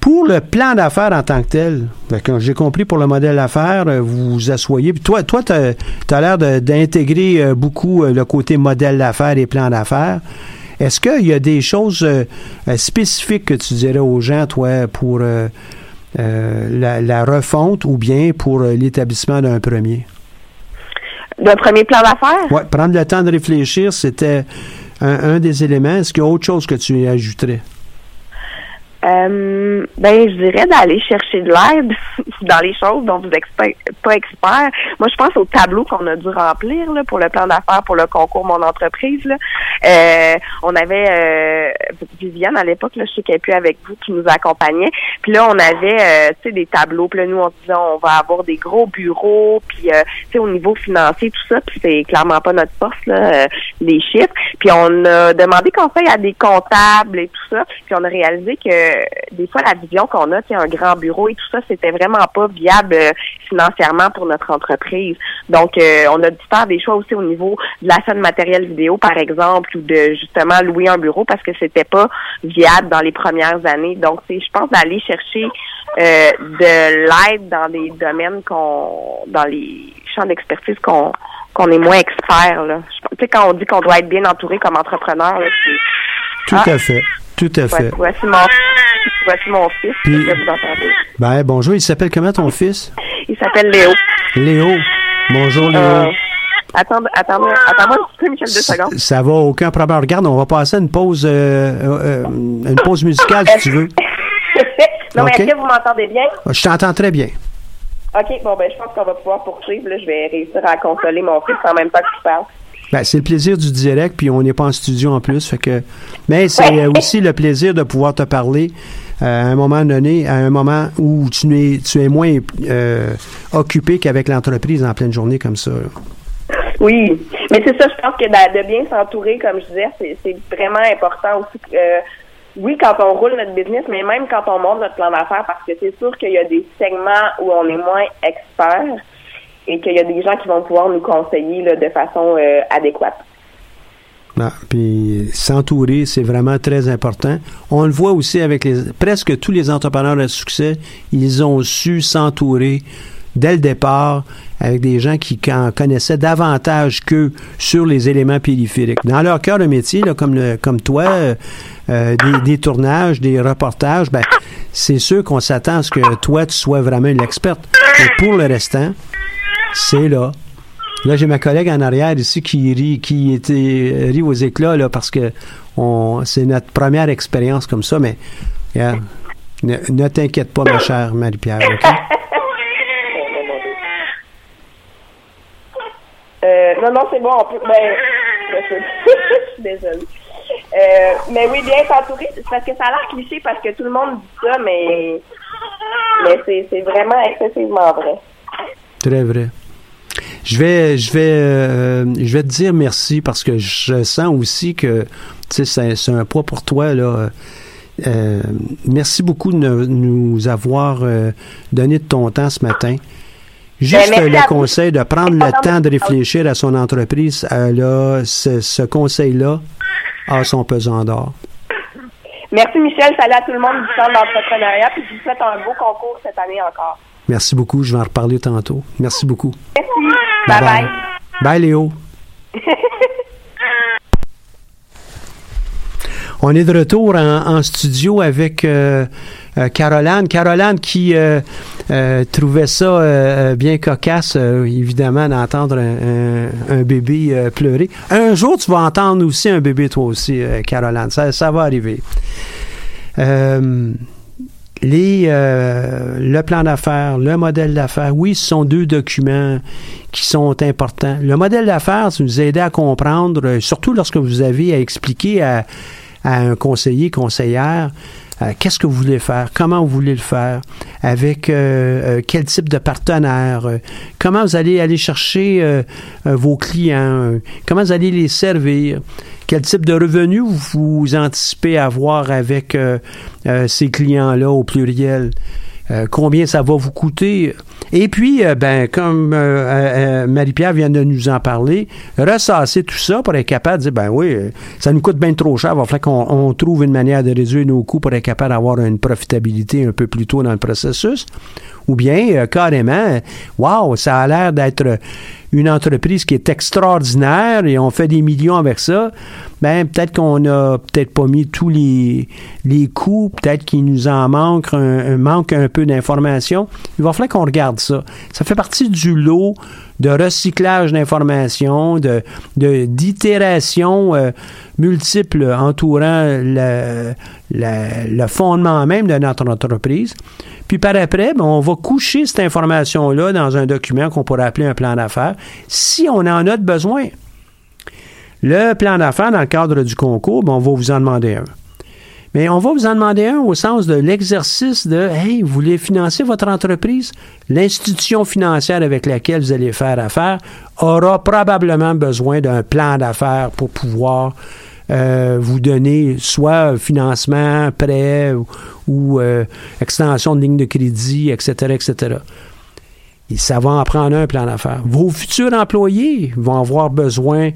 Pour le plan d'affaires en tant que tel, j'ai compris pour le modèle d'affaires, euh, vous vous asseyez. toi, toi tu as, l'air d'intégrer euh, beaucoup le côté modèle d'affaires et plan d'affaires. Est-ce qu'il y a des choses euh, euh, spécifiques que tu dirais aux gens, toi, pour euh, la, refonte ou bien pour l'établissement d'un premier? D'un premier plan d'affaires? Oui, prendre le temps de réfléchir, c'était un, des éléments. Est-ce qu'il y a autre chose que tu y ajouterais? Euh, ben, je dirais d'aller chercher de l'aide dans les choses dont vous n'êtes pas expert. Moi, je pense au tableau qu'on a dû remplir là, pour le plan d'affaires pour le concours Mon entreprise. Là. Euh, on avait euh, Viviane à l'époque, je sais qu'elle plus avec vous, qui nous accompagnait. Puis là, on avait euh, tu sais, des tableaux. Puis là, nous, on disait on va avoir des gros bureaux. Puis euh, tu sais, au niveau financier, tout ça. Puis c'est clairement pas notre force, là, les chiffres. Puis on a demandé conseil à des comptables et tout ça. Puis on a réalisé que des fois, la vision qu'on a, c'est un grand bureau et tout ça, c'était vraiment pas viable euh, financièrement pour notre entreprise. Donc, euh, on a dû faire des choix aussi au niveau de l'achat de matériel vidéo, par exemple, ou de justement louer un bureau parce que c'était pas viable dans les premières années. Donc, c'est, je pense, d'aller chercher euh, de l'aide dans des domaines qu'on, dans les champs d'expertise qu'on qu'on est moins expert. Là. Tu sais, quand on dit qu'on doit être bien entouré comme entrepreneur, là, Tout à fait. Tout à fait. voici mon Voici mon fils. Puis, vous entendez. Ben, bonjour. Il s'appelle comment ton fils? Il s'appelle Léo. Léo. Bonjour, Léo. Euh, attends, attends, attends-moi un petit peu, Michel, deux secondes. Ça va, aucun problème. Regarde, on va passer à une pause, euh, euh, une pause musicale, si tu veux. non, mais est-ce que vous m'entendez bien? Je t'entends très bien. OK, bon, ben, je pense qu'on va pouvoir poursuivre. Là, je vais réussir à consoler mon fils en même temps que tu parles. Ben, c'est le plaisir du direct, puis on n'est pas en studio en plus. Fait que, mais c'est aussi le plaisir de pouvoir te parler euh, à un moment donné, à un moment où tu es, tu es moins euh, occupé qu'avec l'entreprise en pleine journée comme ça. Oui, mais c'est ça, je pense que de, bien s'entourer, comme je disais, c'est vraiment important aussi. Euh, oui, quand on roule notre business, mais même quand on monte notre plan d'affaires, parce que c'est sûr qu'il y a des segments où on est moins expert et qu'il y a des gens qui vont pouvoir nous conseiller de façon euh, adéquate. Ah, puis s'entourer, c'est vraiment très important. On le voit aussi avec presque tous les entrepreneurs de succès, ils ont su s'entourer dès le départ avec des gens qui connaissaient davantage qu'eux sur les éléments périphériques. Dans leur cœur de métier, là, comme, comme toi, euh, euh, des, tournages, des reportages, ben, c'est sûr qu'on s'attend à ce que toi, tu sois vraiment une experte. Et pour le restant, c'est là. Là, j'ai ma collègue en arrière ici qui rit, qui était rit aux éclats là, parce que c'est notre première expérience comme ça, mais ne, t'inquiète pas, ma chère Marie-Pierre? Euh, non, non, c'est bon, on peut. Ben, je suis désolée. Euh, mais oui, bien s'entourer, parce que ça a l'air cliché parce que tout le monde dit ça, mais, mais c'est, vraiment excessivement vrai. Très vrai. Je vais, je vais, euh, je vais te dire merci parce que je sens aussi que c'est, un poids pour toi là. Merci beaucoup de nous avoir donné de ton temps ce matin. Juste ben, le conseil de prendre le temps de réfléchir à son entreprise, là, ce, ce conseil-là a son pesant d'or. Merci Michel, salut à tout le monde du centre d'entrepreneuriat, puis je vous souhaite un beau concours cette année encore. Merci beaucoup. Je vais en reparler tantôt. Merci beaucoup. Merci. Bye bye. Bye, Léo. On est de retour en, studio avec euh, euh, Caroline. Caroline qui euh, trouvait ça bien cocasse, évidemment, d'entendre un, bébé pleurer. Un jour, tu vas entendre aussi un bébé, toi aussi, Caroline. Ça, ça va arriver. Les, le plan d'affaires, le modèle d'affaires, oui, ce sont deux documents qui sont importants. Le modèle d'affaires, ça nous aide à comprendre, surtout lorsque vous avez à expliquer à un conseiller, conseillère, euh, qu'est-ce que vous voulez faire, comment vous voulez le faire, avec euh, euh, quel type de partenaire, comment vous allez aller chercher vos clients, comment vous allez les servir, quel type de revenus vous anticipez avoir avec ces clients-là au pluriel? Euh, combien ça va vous coûter? Et puis, euh, ben, comme euh, Marie-Pierre vient de nous en parler, ressasser tout ça pour être capable de dire, ben oui, ça nous coûte bien trop cher, il va falloir qu'on trouve une manière de réduire nos coûts pour être capable d'avoir une profitabilité un peu plus tôt dans le processus. Ou bien, carrément, wow, ça a l'air d'être une entreprise qui est extraordinaire et on fait des millions avec ça, ben peut-être qu'on n'a peut-être pas mis tous les, les coûts, peut-être qu'il nous en manque un, manque un peu d'informations. Il va falloir qu'on regarde ça. Ça fait partie du lot de recyclage d'informations, de d'itérations euh, multiples entourant le, le, fondement même de notre entreprise. Puis par après, ben, on va coucher cette information-là dans un document qu'on pourrait appeler un plan d'affaires si on en a besoin. Le plan d'affaires, dans le cadre du concours, ben, on va vous en demander un. Mais on va vous en demander un au sens de l'exercice de Hey, vous voulez financer votre entreprise? L'institution financière avec laquelle vous allez faire affaire aura probablement besoin d'un plan d'affaires pour pouvoir euh, vous donner soit financement, prêt ou, euh, extension de ligne de crédit, etc., etc. Et ça va en prendre un plan d'affaires. Vos futurs employés vont avoir besoin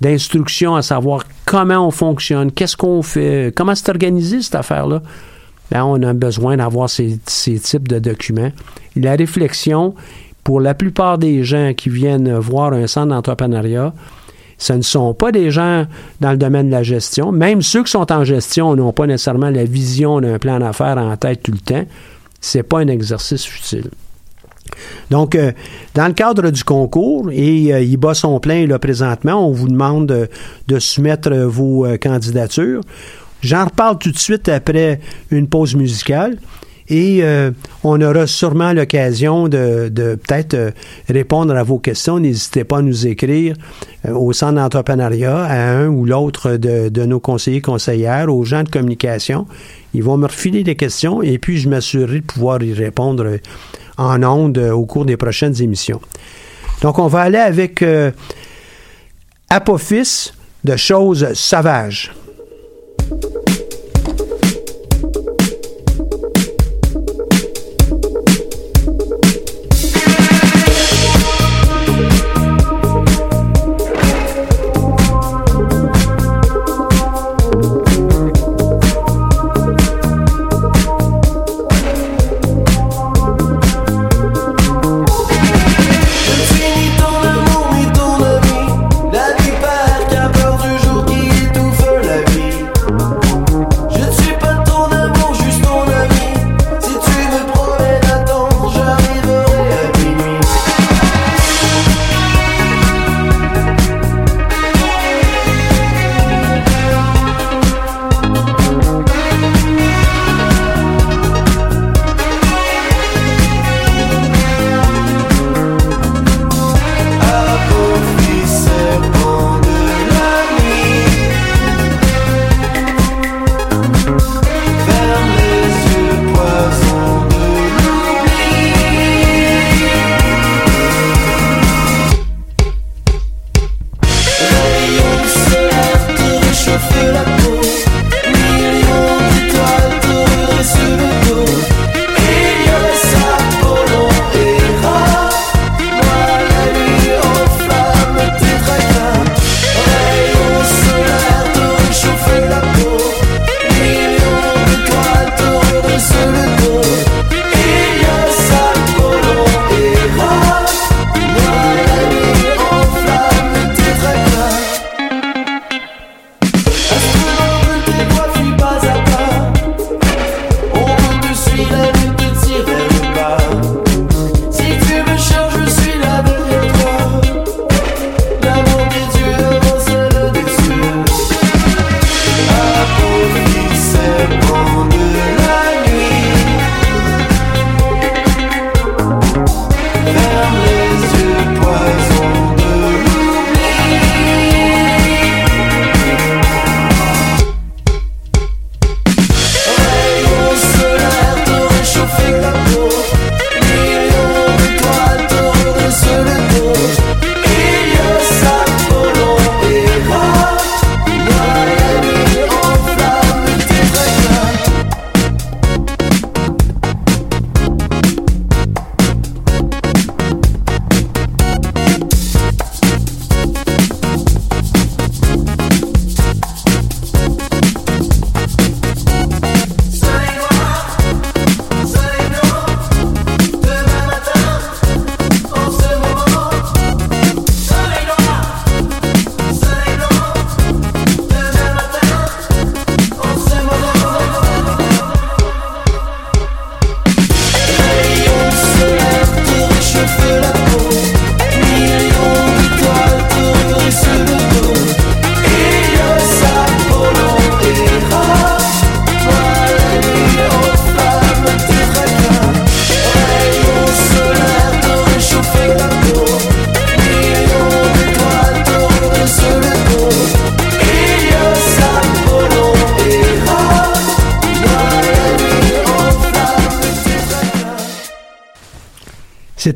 d'instructions à savoir comment on fonctionne, qu'est-ce qu'on fait, comment c'est organisé cette affaire-là. Là, on a besoin d'avoir ces, types de documents. la réflexion, pour la plupart des gens qui viennent voir un centre d'entrepreneuriat, ce ne sont pas des gens dans le domaine de la gestion. Même ceux qui sont en gestion n'ont pas nécessairement la vision d'un plan d'affaires en tête tout le temps. Ce n'est pas un exercice utile. Donc, euh, dans le cadre du concours, et euh, il bat son plein là, présentement, on vous demande de, soumettre vos euh, candidatures. J'en reparle tout de suite après une pause musicale. Et on aura sûrement l'occasion de, peut-être répondre à vos questions. N'hésitez pas à nous écrire au centre d'entrepreneuriat, à un ou l'autre de, de, nos conseillers conseillères, aux gens de communication. Ils vont me refiler des questions et puis je m'assurerai de pouvoir y répondre en ondes euh, au cours des prochaines émissions. Donc, on va aller avec euh, Apophis de choses sauvages.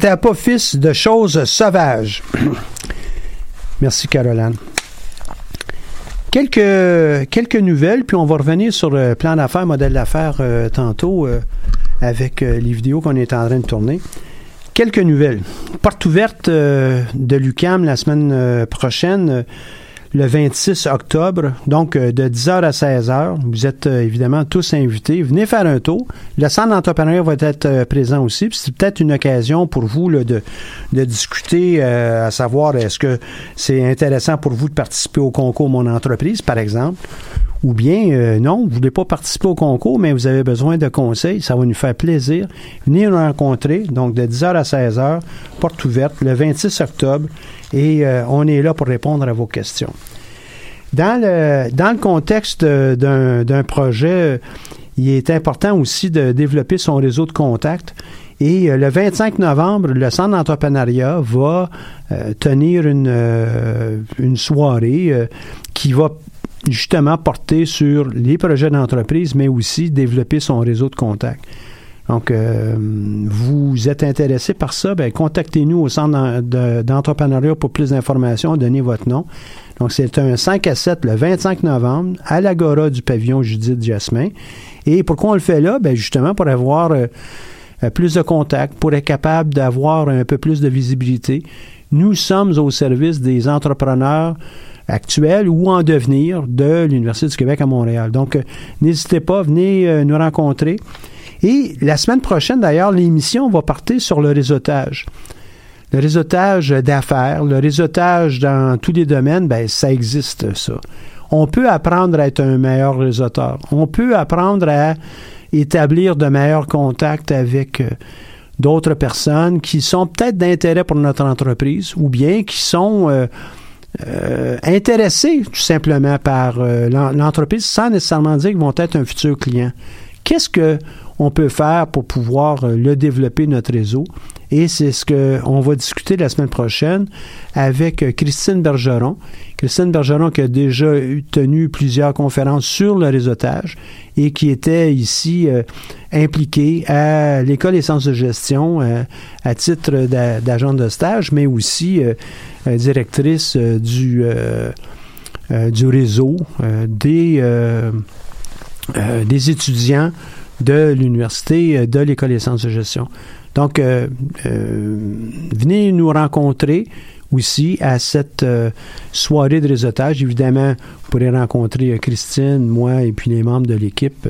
C'était pas fils de choses sauvages. Merci, Caroline. Quelques, quelques nouvelles, puis on va revenir sur le plan d'affaires, modèle d'affaires euh, tantôt euh, avec euh, les vidéos qu'on est en train de tourner. Quelques nouvelles. Porte ouverte de l'UCAM la semaine prochaine le 26 octobre, donc euh, de 10h à 16h. Vous êtes euh, évidemment tous invités. Venez faire un tour. Le centre d'entrepreneuriat va être euh, présent aussi. C'est peut-être une occasion pour vous de, de discuter, à savoir est-ce que c'est intéressant pour vous de participer au concours Mon entreprise, par exemple? Ou bien, non, vous ne voulez pas participer au concours, mais vous avez besoin de conseils. Ça va nous faire plaisir. Venez nous rencontrer, donc de 10h à 16h, porte ouverte, le 26 octobre et euh, on est là pour répondre à vos questions. Dans le, dans le contexte d'un projet, euh, il est important aussi de développer son réseau de contacts. Et euh, le 25 novembre, le Centre d'entrepreneuriat va tenir une, une soirée qui va justement porter sur les projets d'entreprise, mais aussi développer son réseau de contacts. Donc, euh, vous êtes intéressé par ça, ben, contactez-nous au centre d'entrepreneuriat pour plus d'informations, donnez votre nom. Donc, c'est un 5 à 7 le 25 novembre à l'Agora du pavillon Judith Jasmin. Et pourquoi on le fait là? Ben, justement, pour avoir euh, euh, plus de contacts, pour être capable d'avoir un peu plus de visibilité. Nous sommes au service des entrepreneurs actuels ou en devenir de l'Université du Québec à Montréal. Donc, n'hésitez pas, venez nous rencontrer. Et la semaine prochaine, d'ailleurs, l'émission va partir sur le réseautage. Le réseautage d'affaires, le réseautage dans tous les domaines, ben, ça existe, ça. On peut apprendre à être un meilleur réseauteur. On peut apprendre à établir de meilleurs contacts avec euh, d'autres personnes qui sont peut-être d'intérêt pour notre entreprise ou bien qui sont euh, euh, intéressés tout simplement par l'entreprise sans nécessairement dire qu'ils vont être un futur client. Qu'est-ce que on peut faire pour pouvoir euh, le développer, notre réseau? Et c'est ce qu'on va discuter la semaine prochaine avec euh, Christine Bergeron. Christine Bergeron qui a déjà tenu plusieurs conférences sur le réseautage et qui était ici euh, impliquée à l'École des sciences de gestion à titre d'agent de stage, mais aussi directrice du, du réseau des, des étudiants de l'université, euh, de l'École des sciences de gestion. Donc, euh, euh, venez nous rencontrer aussi à cette soirée de réseautage. Évidemment, vous pourrez rencontrer Christine, moi et puis les membres de l'équipe.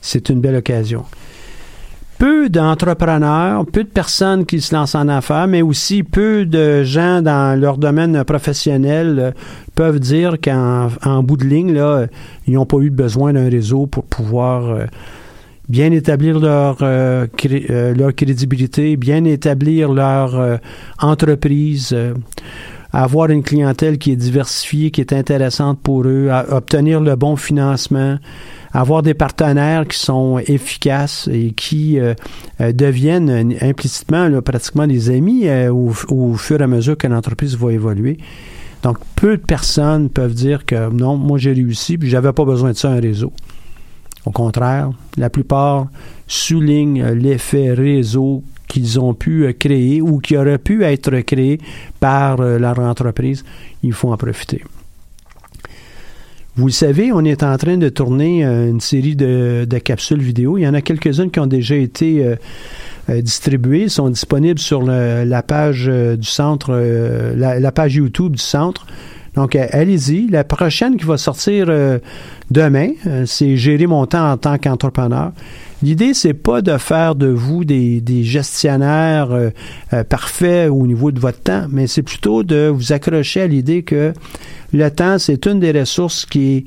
C'est une belle occasion. Peu d'entrepreneurs, peu de personnes qui se lancent en affaires, mais aussi peu de gens dans leur domaine professionnel peuvent dire qu'en bout de ligne, là, ils n'ont pas eu besoin d'un réseau pour pouvoir bien établir leur, euh, euh, leur crédibilité, bien établir leur euh, entreprise, avoir une clientèle qui est diversifiée, qui est intéressante pour eux, obtenir le bon financement, avoir des partenaires qui sont efficaces et qui deviennent implicitement pratiquement des amis au, au, fur et à mesure que l'entreprise va évoluer. Donc, peu de personnes peuvent dire que non, moi j'ai réussi, puis j'avais pas besoin de ça un réseau. Au contraire, la plupart soulignent l'effet réseau qu'ils ont pu euh, créer ou qui aurait pu être créé par euh, leur entreprise. Il faut en profiter. Vous le savez, on est en train de tourner euh, une série de, capsules vidéo. Il y en a quelques-unes qui ont déjà été distribuées, sont disponibles sur la page du centre, la, page YouTube du centre. Donc, allez-y. La prochaine qui va sortir demain, euh, c'est gérer mon temps en tant qu'entrepreneur. L'idée, c'est pas de faire de vous des, gestionnaires euh, euh, parfaits au niveau de votre temps, mais c'est plutôt de vous accrocher à l'idée que le temps, c'est une des ressources qui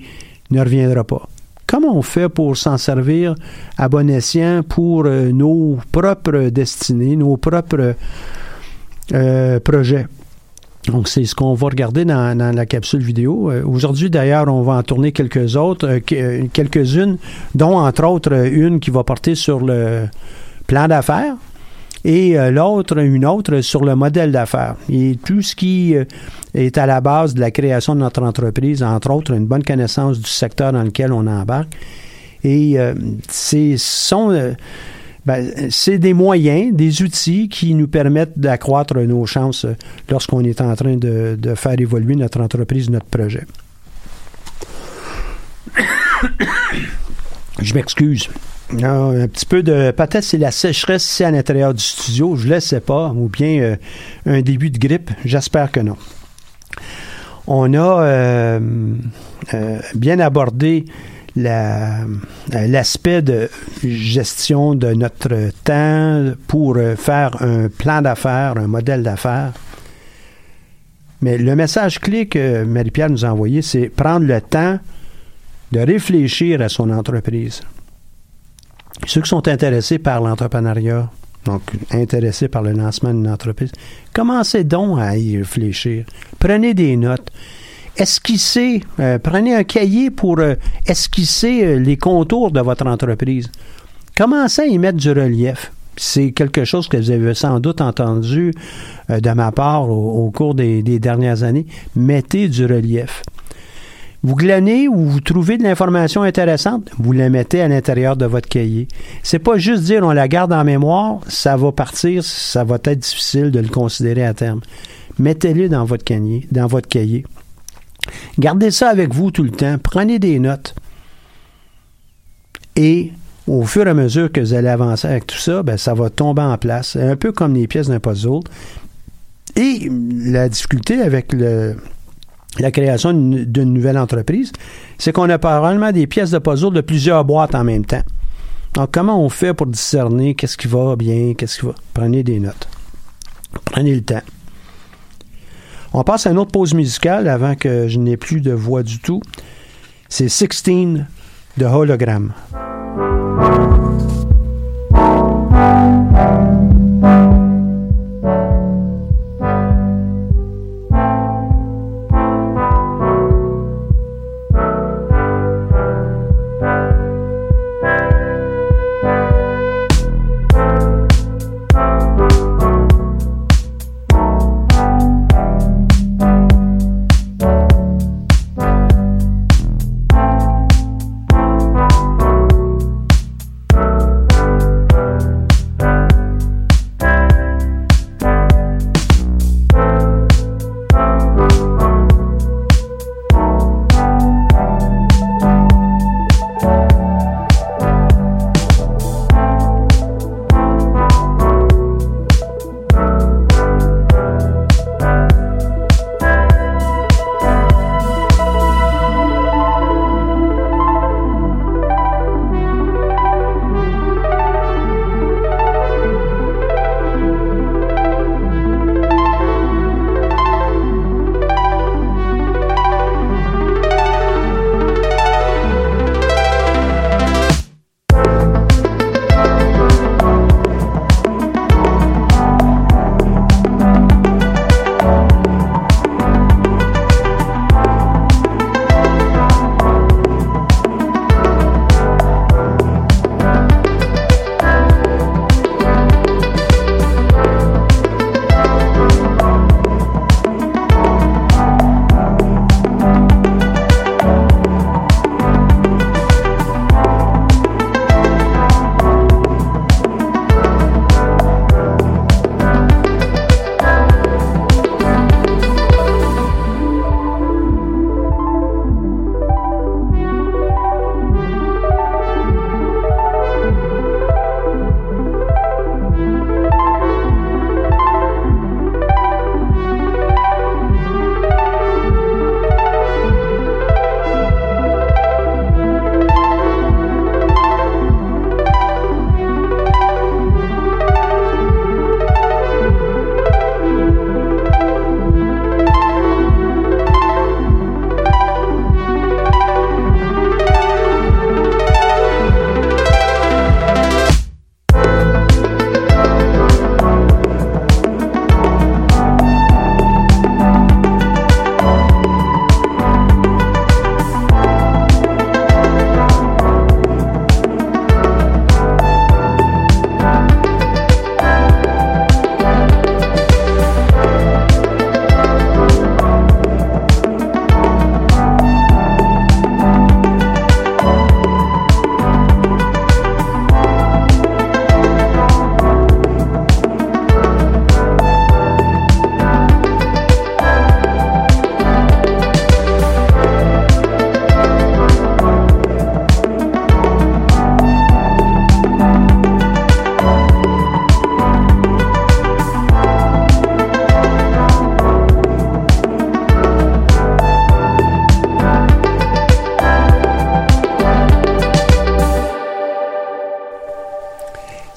ne reviendra pas. Comment on fait pour s'en servir à bon escient pour nos propres destinées, nos propres projets? Donc, c'est ce qu'on va regarder dans, la capsule vidéo. Euh, aujourd'hui, d'ailleurs, on va en tourner quelques autres, euh, euh, quelques-unes, dont entre autres une qui va porter sur le plan d'affaires et l'autre, une autre sur le modèle d'affaires. Et tout ce qui est à la base de la création de notre entreprise, entre autres, une bonne connaissance du secteur dans lequel on embarque. Et c'est sont Ben, c'est des moyens, des outils qui nous permettent d'accroître nos chances lorsqu'on est en train de, faire évoluer notre entreprise, notre projet. Je m'excuse. un petit peu de. Peut-être c'est la sécheresse ici à l'intérieur du studio, je ne le sais pas, ou bien euh, un début de grippe, j'espère que non. On a euh, euh, bien abordé l'aspect de gestion de notre temps pour faire un plan d'affaires, un modèle d'affaires. Mais le message clé que Marie-Pierre nous a envoyé, c'est prendre le temps de réfléchir à son entreprise. Ceux qui sont intéressés par l'entrepreneuriat, donc intéressés par le lancement d'une entreprise, commencez donc à y réfléchir. Prenez des notes. Esquissez, euh, prenez un cahier pour euh, esquisser euh, les contours de votre entreprise. Commencez à y mettre du relief. C'est quelque chose que vous avez sans doute entendu de ma part au, cours des dernières années. Mettez du relief. Vous glanez ou vous trouvez de l'information intéressante, vous la mettez à l'intérieur de votre cahier. C'est pas juste dire on la garde en mémoire, ça va partir, ça va être difficile de le considérer à terme. Mettez-le dans votre cahier, dans votre cahier. Gardez ça avec vous tout le temps, prenez des notes. Et au fur et à mesure que vous allez avancer avec tout ça, ben, ça va tomber en place, un peu comme les pièces d'un puzzle. Et la difficulté avec la création d'une nouvelle entreprise, c'est qu'on a probablement des pièces de puzzle de plusieurs boîtes en même temps. Donc, comment on fait pour discerner qu'est-ce qui va bien, qu'est-ce qui va? Prenez des notes. Prenez le temps. On passe à une autre pause musicale avant que je n'ai plus de voix du tout. C'est 16 de Hologram.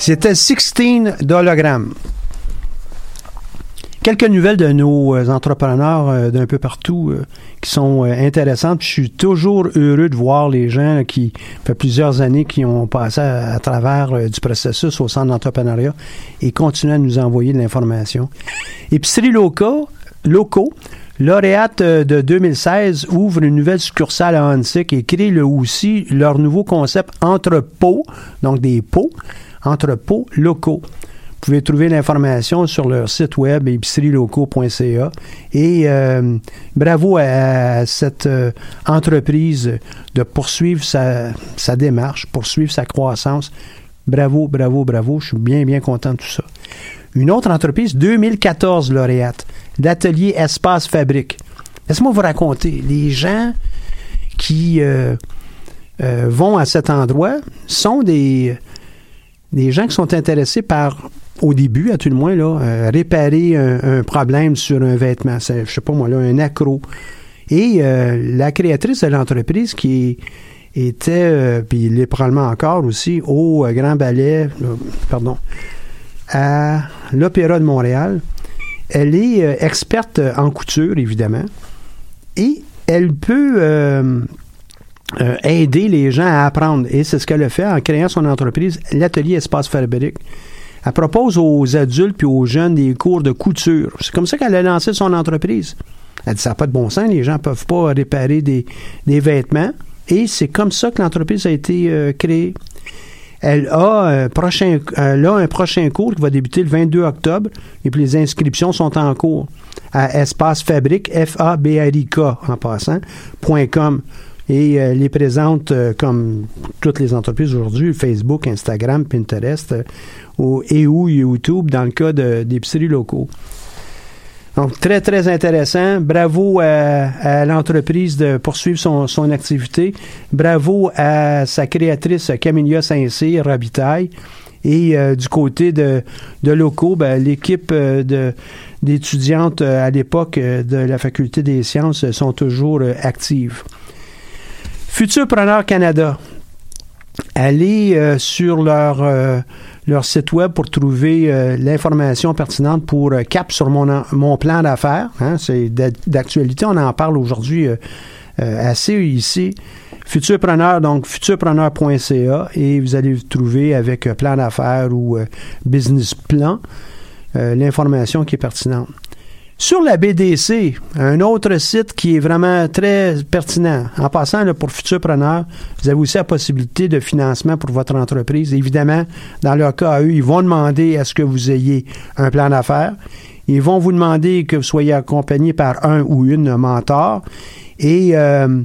C'était 16 d'hologramme. Quelques nouvelles de nos euh, entrepreneurs euh, d'un peu partout euh, qui sont intéressantes. je suis toujours heureux de voir les gens qui, fait plusieurs années, qui ont passé à, travers du processus au centre d'entrepreneuriat et continuent à nous envoyer de l'information. Épicerie locaux, locaux lauréate de 2016 ouvre une nouvelle succursale à Hansik et crée le aussi leur nouveau concept entrepôt, donc des pots, entrepôts locaux. Vous pouvez trouver l'information sur leur site web épicerielocaux.ca. Et euh, bravo à, cette euh, entreprise de poursuivre sa, démarche, poursuivre sa croissance. Bravo, bravo, bravo. Je suis bien, bien content de tout ça. Une autre entreprise, 2014 lauréate, l'atelier Espace Fabrique. Laissez-moi vous raconter. Les gens qui euh, vont à cet endroit sont des, des gens qui sont intéressés par au début, à tout le moins, là, euh, réparer un, problème sur un vêtement. Je sais pas moi, là, un accro. Et euh, la créatrice de l'entreprise qui était, euh, puis il est probablement encore aussi, au Grand Ballet, pardon, à l'Opéra de Montréal. Elle est experte en couture, évidemment, et elle peut aider les gens à apprendre. Et c'est ce qu'elle a fait en créant son entreprise, l'atelier Espace Fabrique. Elle propose aux adultes puis aux jeunes des cours de couture. C'est comme ça qu'elle a lancé son entreprise. Elle dit ça n'a pas de bon sens, les gens ne peuvent pas réparer des, vêtements. Et c'est comme ça que l'entreprise a été euh, créée. Elle a, un prochain, elle a un prochain cours qui va débuter le 22 octobre et puis les inscriptions sont en cours à Espace Fabrique, F-A-B-R-I-K en passant, .com et euh, les présente euh, comme toutes les entreprises aujourd'hui, Facebook, Instagram, Pinterest euh, et ou YouTube dans le cas d'épiceries locaux. Donc, très, très intéressant. Bravo à, l'entreprise de poursuivre son, son, activité. Bravo à sa créatrice Camilla Saint-Cyr, Rabitaille. Et du côté de, de locaux, ben, l'équipe de d'étudiantes à l'époque de la Faculté des sciences sont toujours actives. Futurpreneur Canada. Allez euh, sur leur, euh, leur site web pour trouver euh, l'information pertinente pour Cap sur mon, mon plan d'affaires. Hein. c'est d'actualité, on en parle aujourd'hui assez ici. Futurpreneur, donc futurpreneur.ca et vous allez trouver avec plan d'affaires ou business plan l'information qui est pertinente. Sur la BDC, un autre site qui est vraiment très pertinent. En passant là, pour Futurpreneur, vous avez aussi la possibilité de financement pour votre entreprise. Évidemment, dans leur cas eux, ils vont demander à ce que vous ayez un plan d'affaires. Ils vont vous demander que vous soyez accompagné par un ou une mentor. Et euh,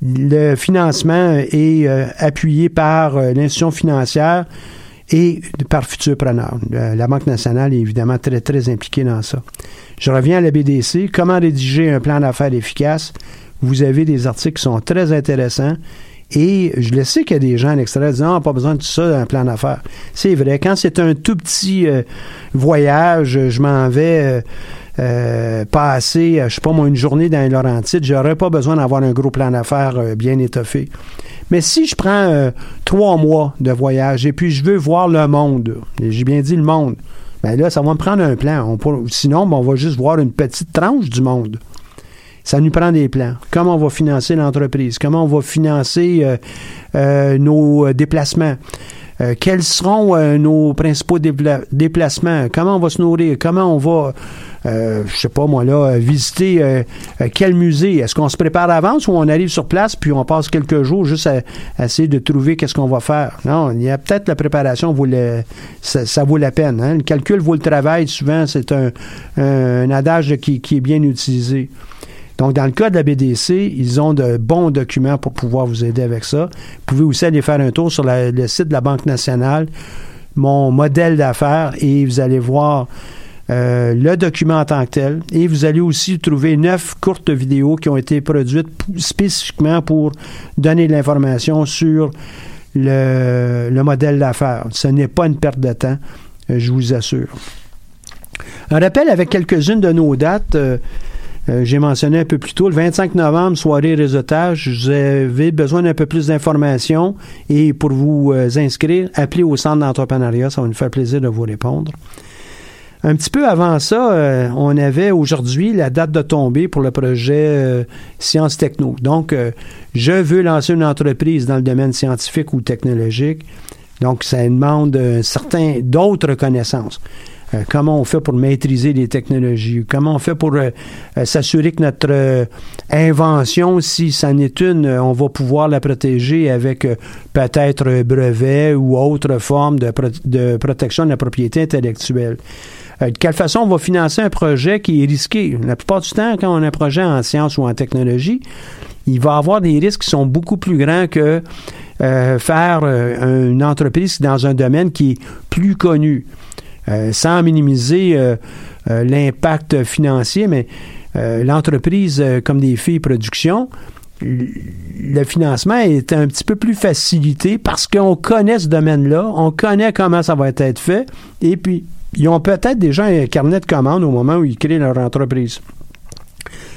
le financement est euh, appuyé par euh, l'institution financière et par Futurpreneur. La Banque nationale est évidemment très, très impliquée dans ça. Je reviens à la BDC. Comment rédiger un plan d'affaires efficace? Vous avez des articles qui sont très intéressants. Et je le sais qu'il y a des gens à l'extérieur qui disent Ah, pas besoin de tout ça un plan d'affaires. C'est vrai. Quand c'est un tout petit euh, voyage, je m'en vais euh, euh, passer, je sais pas moi, une journée dans les Laurentides, j'aurais pas besoin d'avoir un gros plan d'affaires bien étoffé. Mais si je prends trois mois de voyage et puis je veux voir le monde, j'ai bien dit le monde, ben là, ça va me prendre un plan. sinon, ben, on va juste voir une petite tranche du monde. Ça nous prend des plans. Comment on va financer l'entreprise? Comment on va financer euh, euh, nos déplacements? Euh, quels seront nos principaux déplacements? Comment on va se nourrir? Comment on va euh, je sais pas moi là, visiter euh, euh, quel musée? Est-ce qu'on se prépare d'avance ou on arrive sur place puis on passe quelques jours juste à, essayer de trouver qu'est-ce qu'on va faire? Non, il y a peut-être la préparation vaut ça, vaut la peine. Hein? Le calcul vaut le travail. Souvent, c'est un, adage qui, est bien utilisé. Donc, dans le cas de la BDC, ils ont de bons documents pour pouvoir vous aider avec ça. Vous pouvez aussi aller faire un tour sur le site de la Banque nationale, mon modèle d'affaires, et vous allez voir euh, le document en tant que tel. Et vous allez aussi trouver neuf courtes vidéos qui ont été produites spécifiquement pour donner de l'information sur le, modèle d'affaires. Ce n'est pas une perte de temps, euh, je vous assure. Un rappel avec quelques-unes de nos dates. Euh, j'ai mentionné un peu plus tôt, le 25 novembre, soirée réseautage, vous avez besoin d'un peu plus d'informations et pour vous inscrire, appelez au centre d'entrepreneuriat, ça va nous faire plaisir de vous répondre. Un petit peu avant ça, euh, on avait aujourd'hui la date de tombée pour le projet Sciences Techno. Donc, je veux lancer une entreprise dans le domaine scientifique ou technologique. Donc, ça demande certain d'autres connaissances. Euh, comment on fait pour maîtriser les technologies, comment on fait pour euh, euh, s'assurer que notre invention, si ça n'est une, on va pouvoir la protéger avec peut-être brevet ou autre forme de, protection de la propriété intellectuelle? De quelle façon on va financer un projet qui est risqué? La plupart du temps, quand on a un projet en sciences ou en technologie, il va avoir des risques qui sont beaucoup plus grands que faire une entreprise dans un domaine qui est plus connu. Euh, sans minimiser euh, euh, l'impact financier, mais l'entreprise comme des filles production, le financement est un petit peu plus facilité parce qu'on connaît ce domaine-là, on connaît comment ça va être fait, et puis ils ont peut-être déjà un carnet de commandes au moment où ils créent leur entreprise.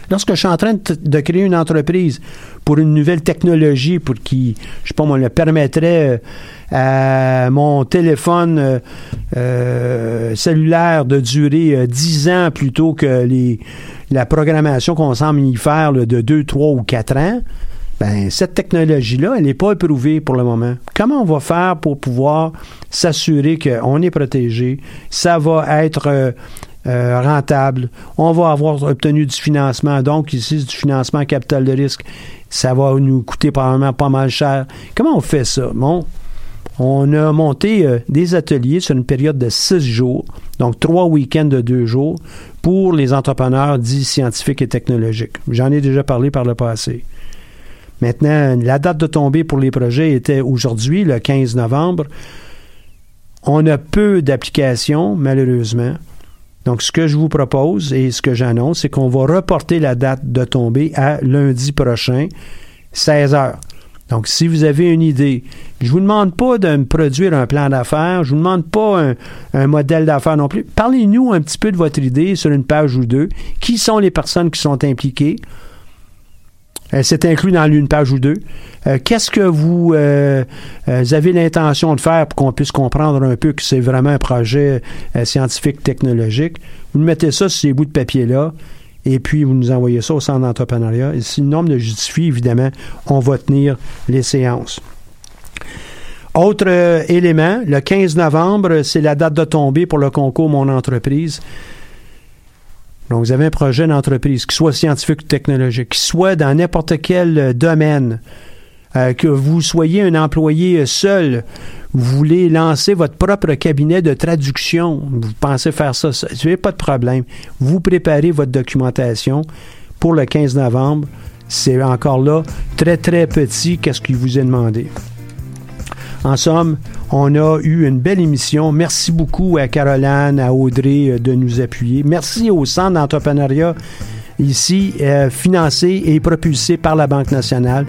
Lorsque je suis en train de, créer une entreprise pour une nouvelle technologie, pour qui, je sais pas, moi, le permettrait à mon téléphone euh, euh, cellulaire de durer 10 euh, ans plutôt que les, la programmation qu'on semble y faire de 2, 3 ou 4 ans, ben, cette technologie-là, elle n'est pas éprouvée pour le moment. Comment on va faire pour pouvoir s'assurer qu'on est protégé? Ça va être rentable. On va avoir obtenu du financement. Donc, ici, du financement capital de risque. Ça va nous coûter probablement pas mal cher. Comment on fait ça? Bon, on a monté euh, des ateliers sur une période de six jours, donc trois week-ends de deux jours, pour les entrepreneurs dits scientifiques et technologiques. J'en ai déjà parlé par le passé. Maintenant, la date de tombée pour les projets était aujourd'hui, le 15 novembre. On a peu d'applications, malheureusement. Donc, ce que je vous propose et ce que j'annonce, c'est qu'on va reporter la date de tombée à lundi prochain, 16 heures. Donc, si vous avez une idée, je vous demande pas de me produire un plan d'affaires, je vous demande pas un, modèle d'affaires non plus. Parlez-nous un petit peu de votre idée sur une page ou deux. Qui sont les personnes qui sont impliquées? Euh, c'est inclus dans une page ou deux. Euh, qu'est-ce que vous, euh, avez l'intention de faire pour qu'on puisse comprendre un peu que c'est vraiment un projet scientifique technologique? Vous mettez ça sur ces bouts de papier-là et puis vous nous envoyez ça au centre d'entrepreneuriat. Et si le nombre le justifie, évidemment, on va tenir les séances. Autre élément, le 15 novembre, c'est la date de tombée pour le concours Mon entreprise. Donc, vous avez un projet d'entreprise, qui soit scientifique ou technologique, qui soit dans n'importe quel domaine, euh, que vous soyez un employé seul, vous voulez lancer votre propre cabinet de traduction, vous pensez faire ça, vous n'avez pas de problème. Vous préparez votre documentation pour le 15 novembre. C'est encore là très, très petit, qu'est-ce qui vous est demandé. En somme, on a eu une belle émission. Merci beaucoup à Caroline, à Audrey euh, de nous appuyer. Merci au Centre d'entrepreneuriat ici, euh, financé et propulsé par la Banque nationale.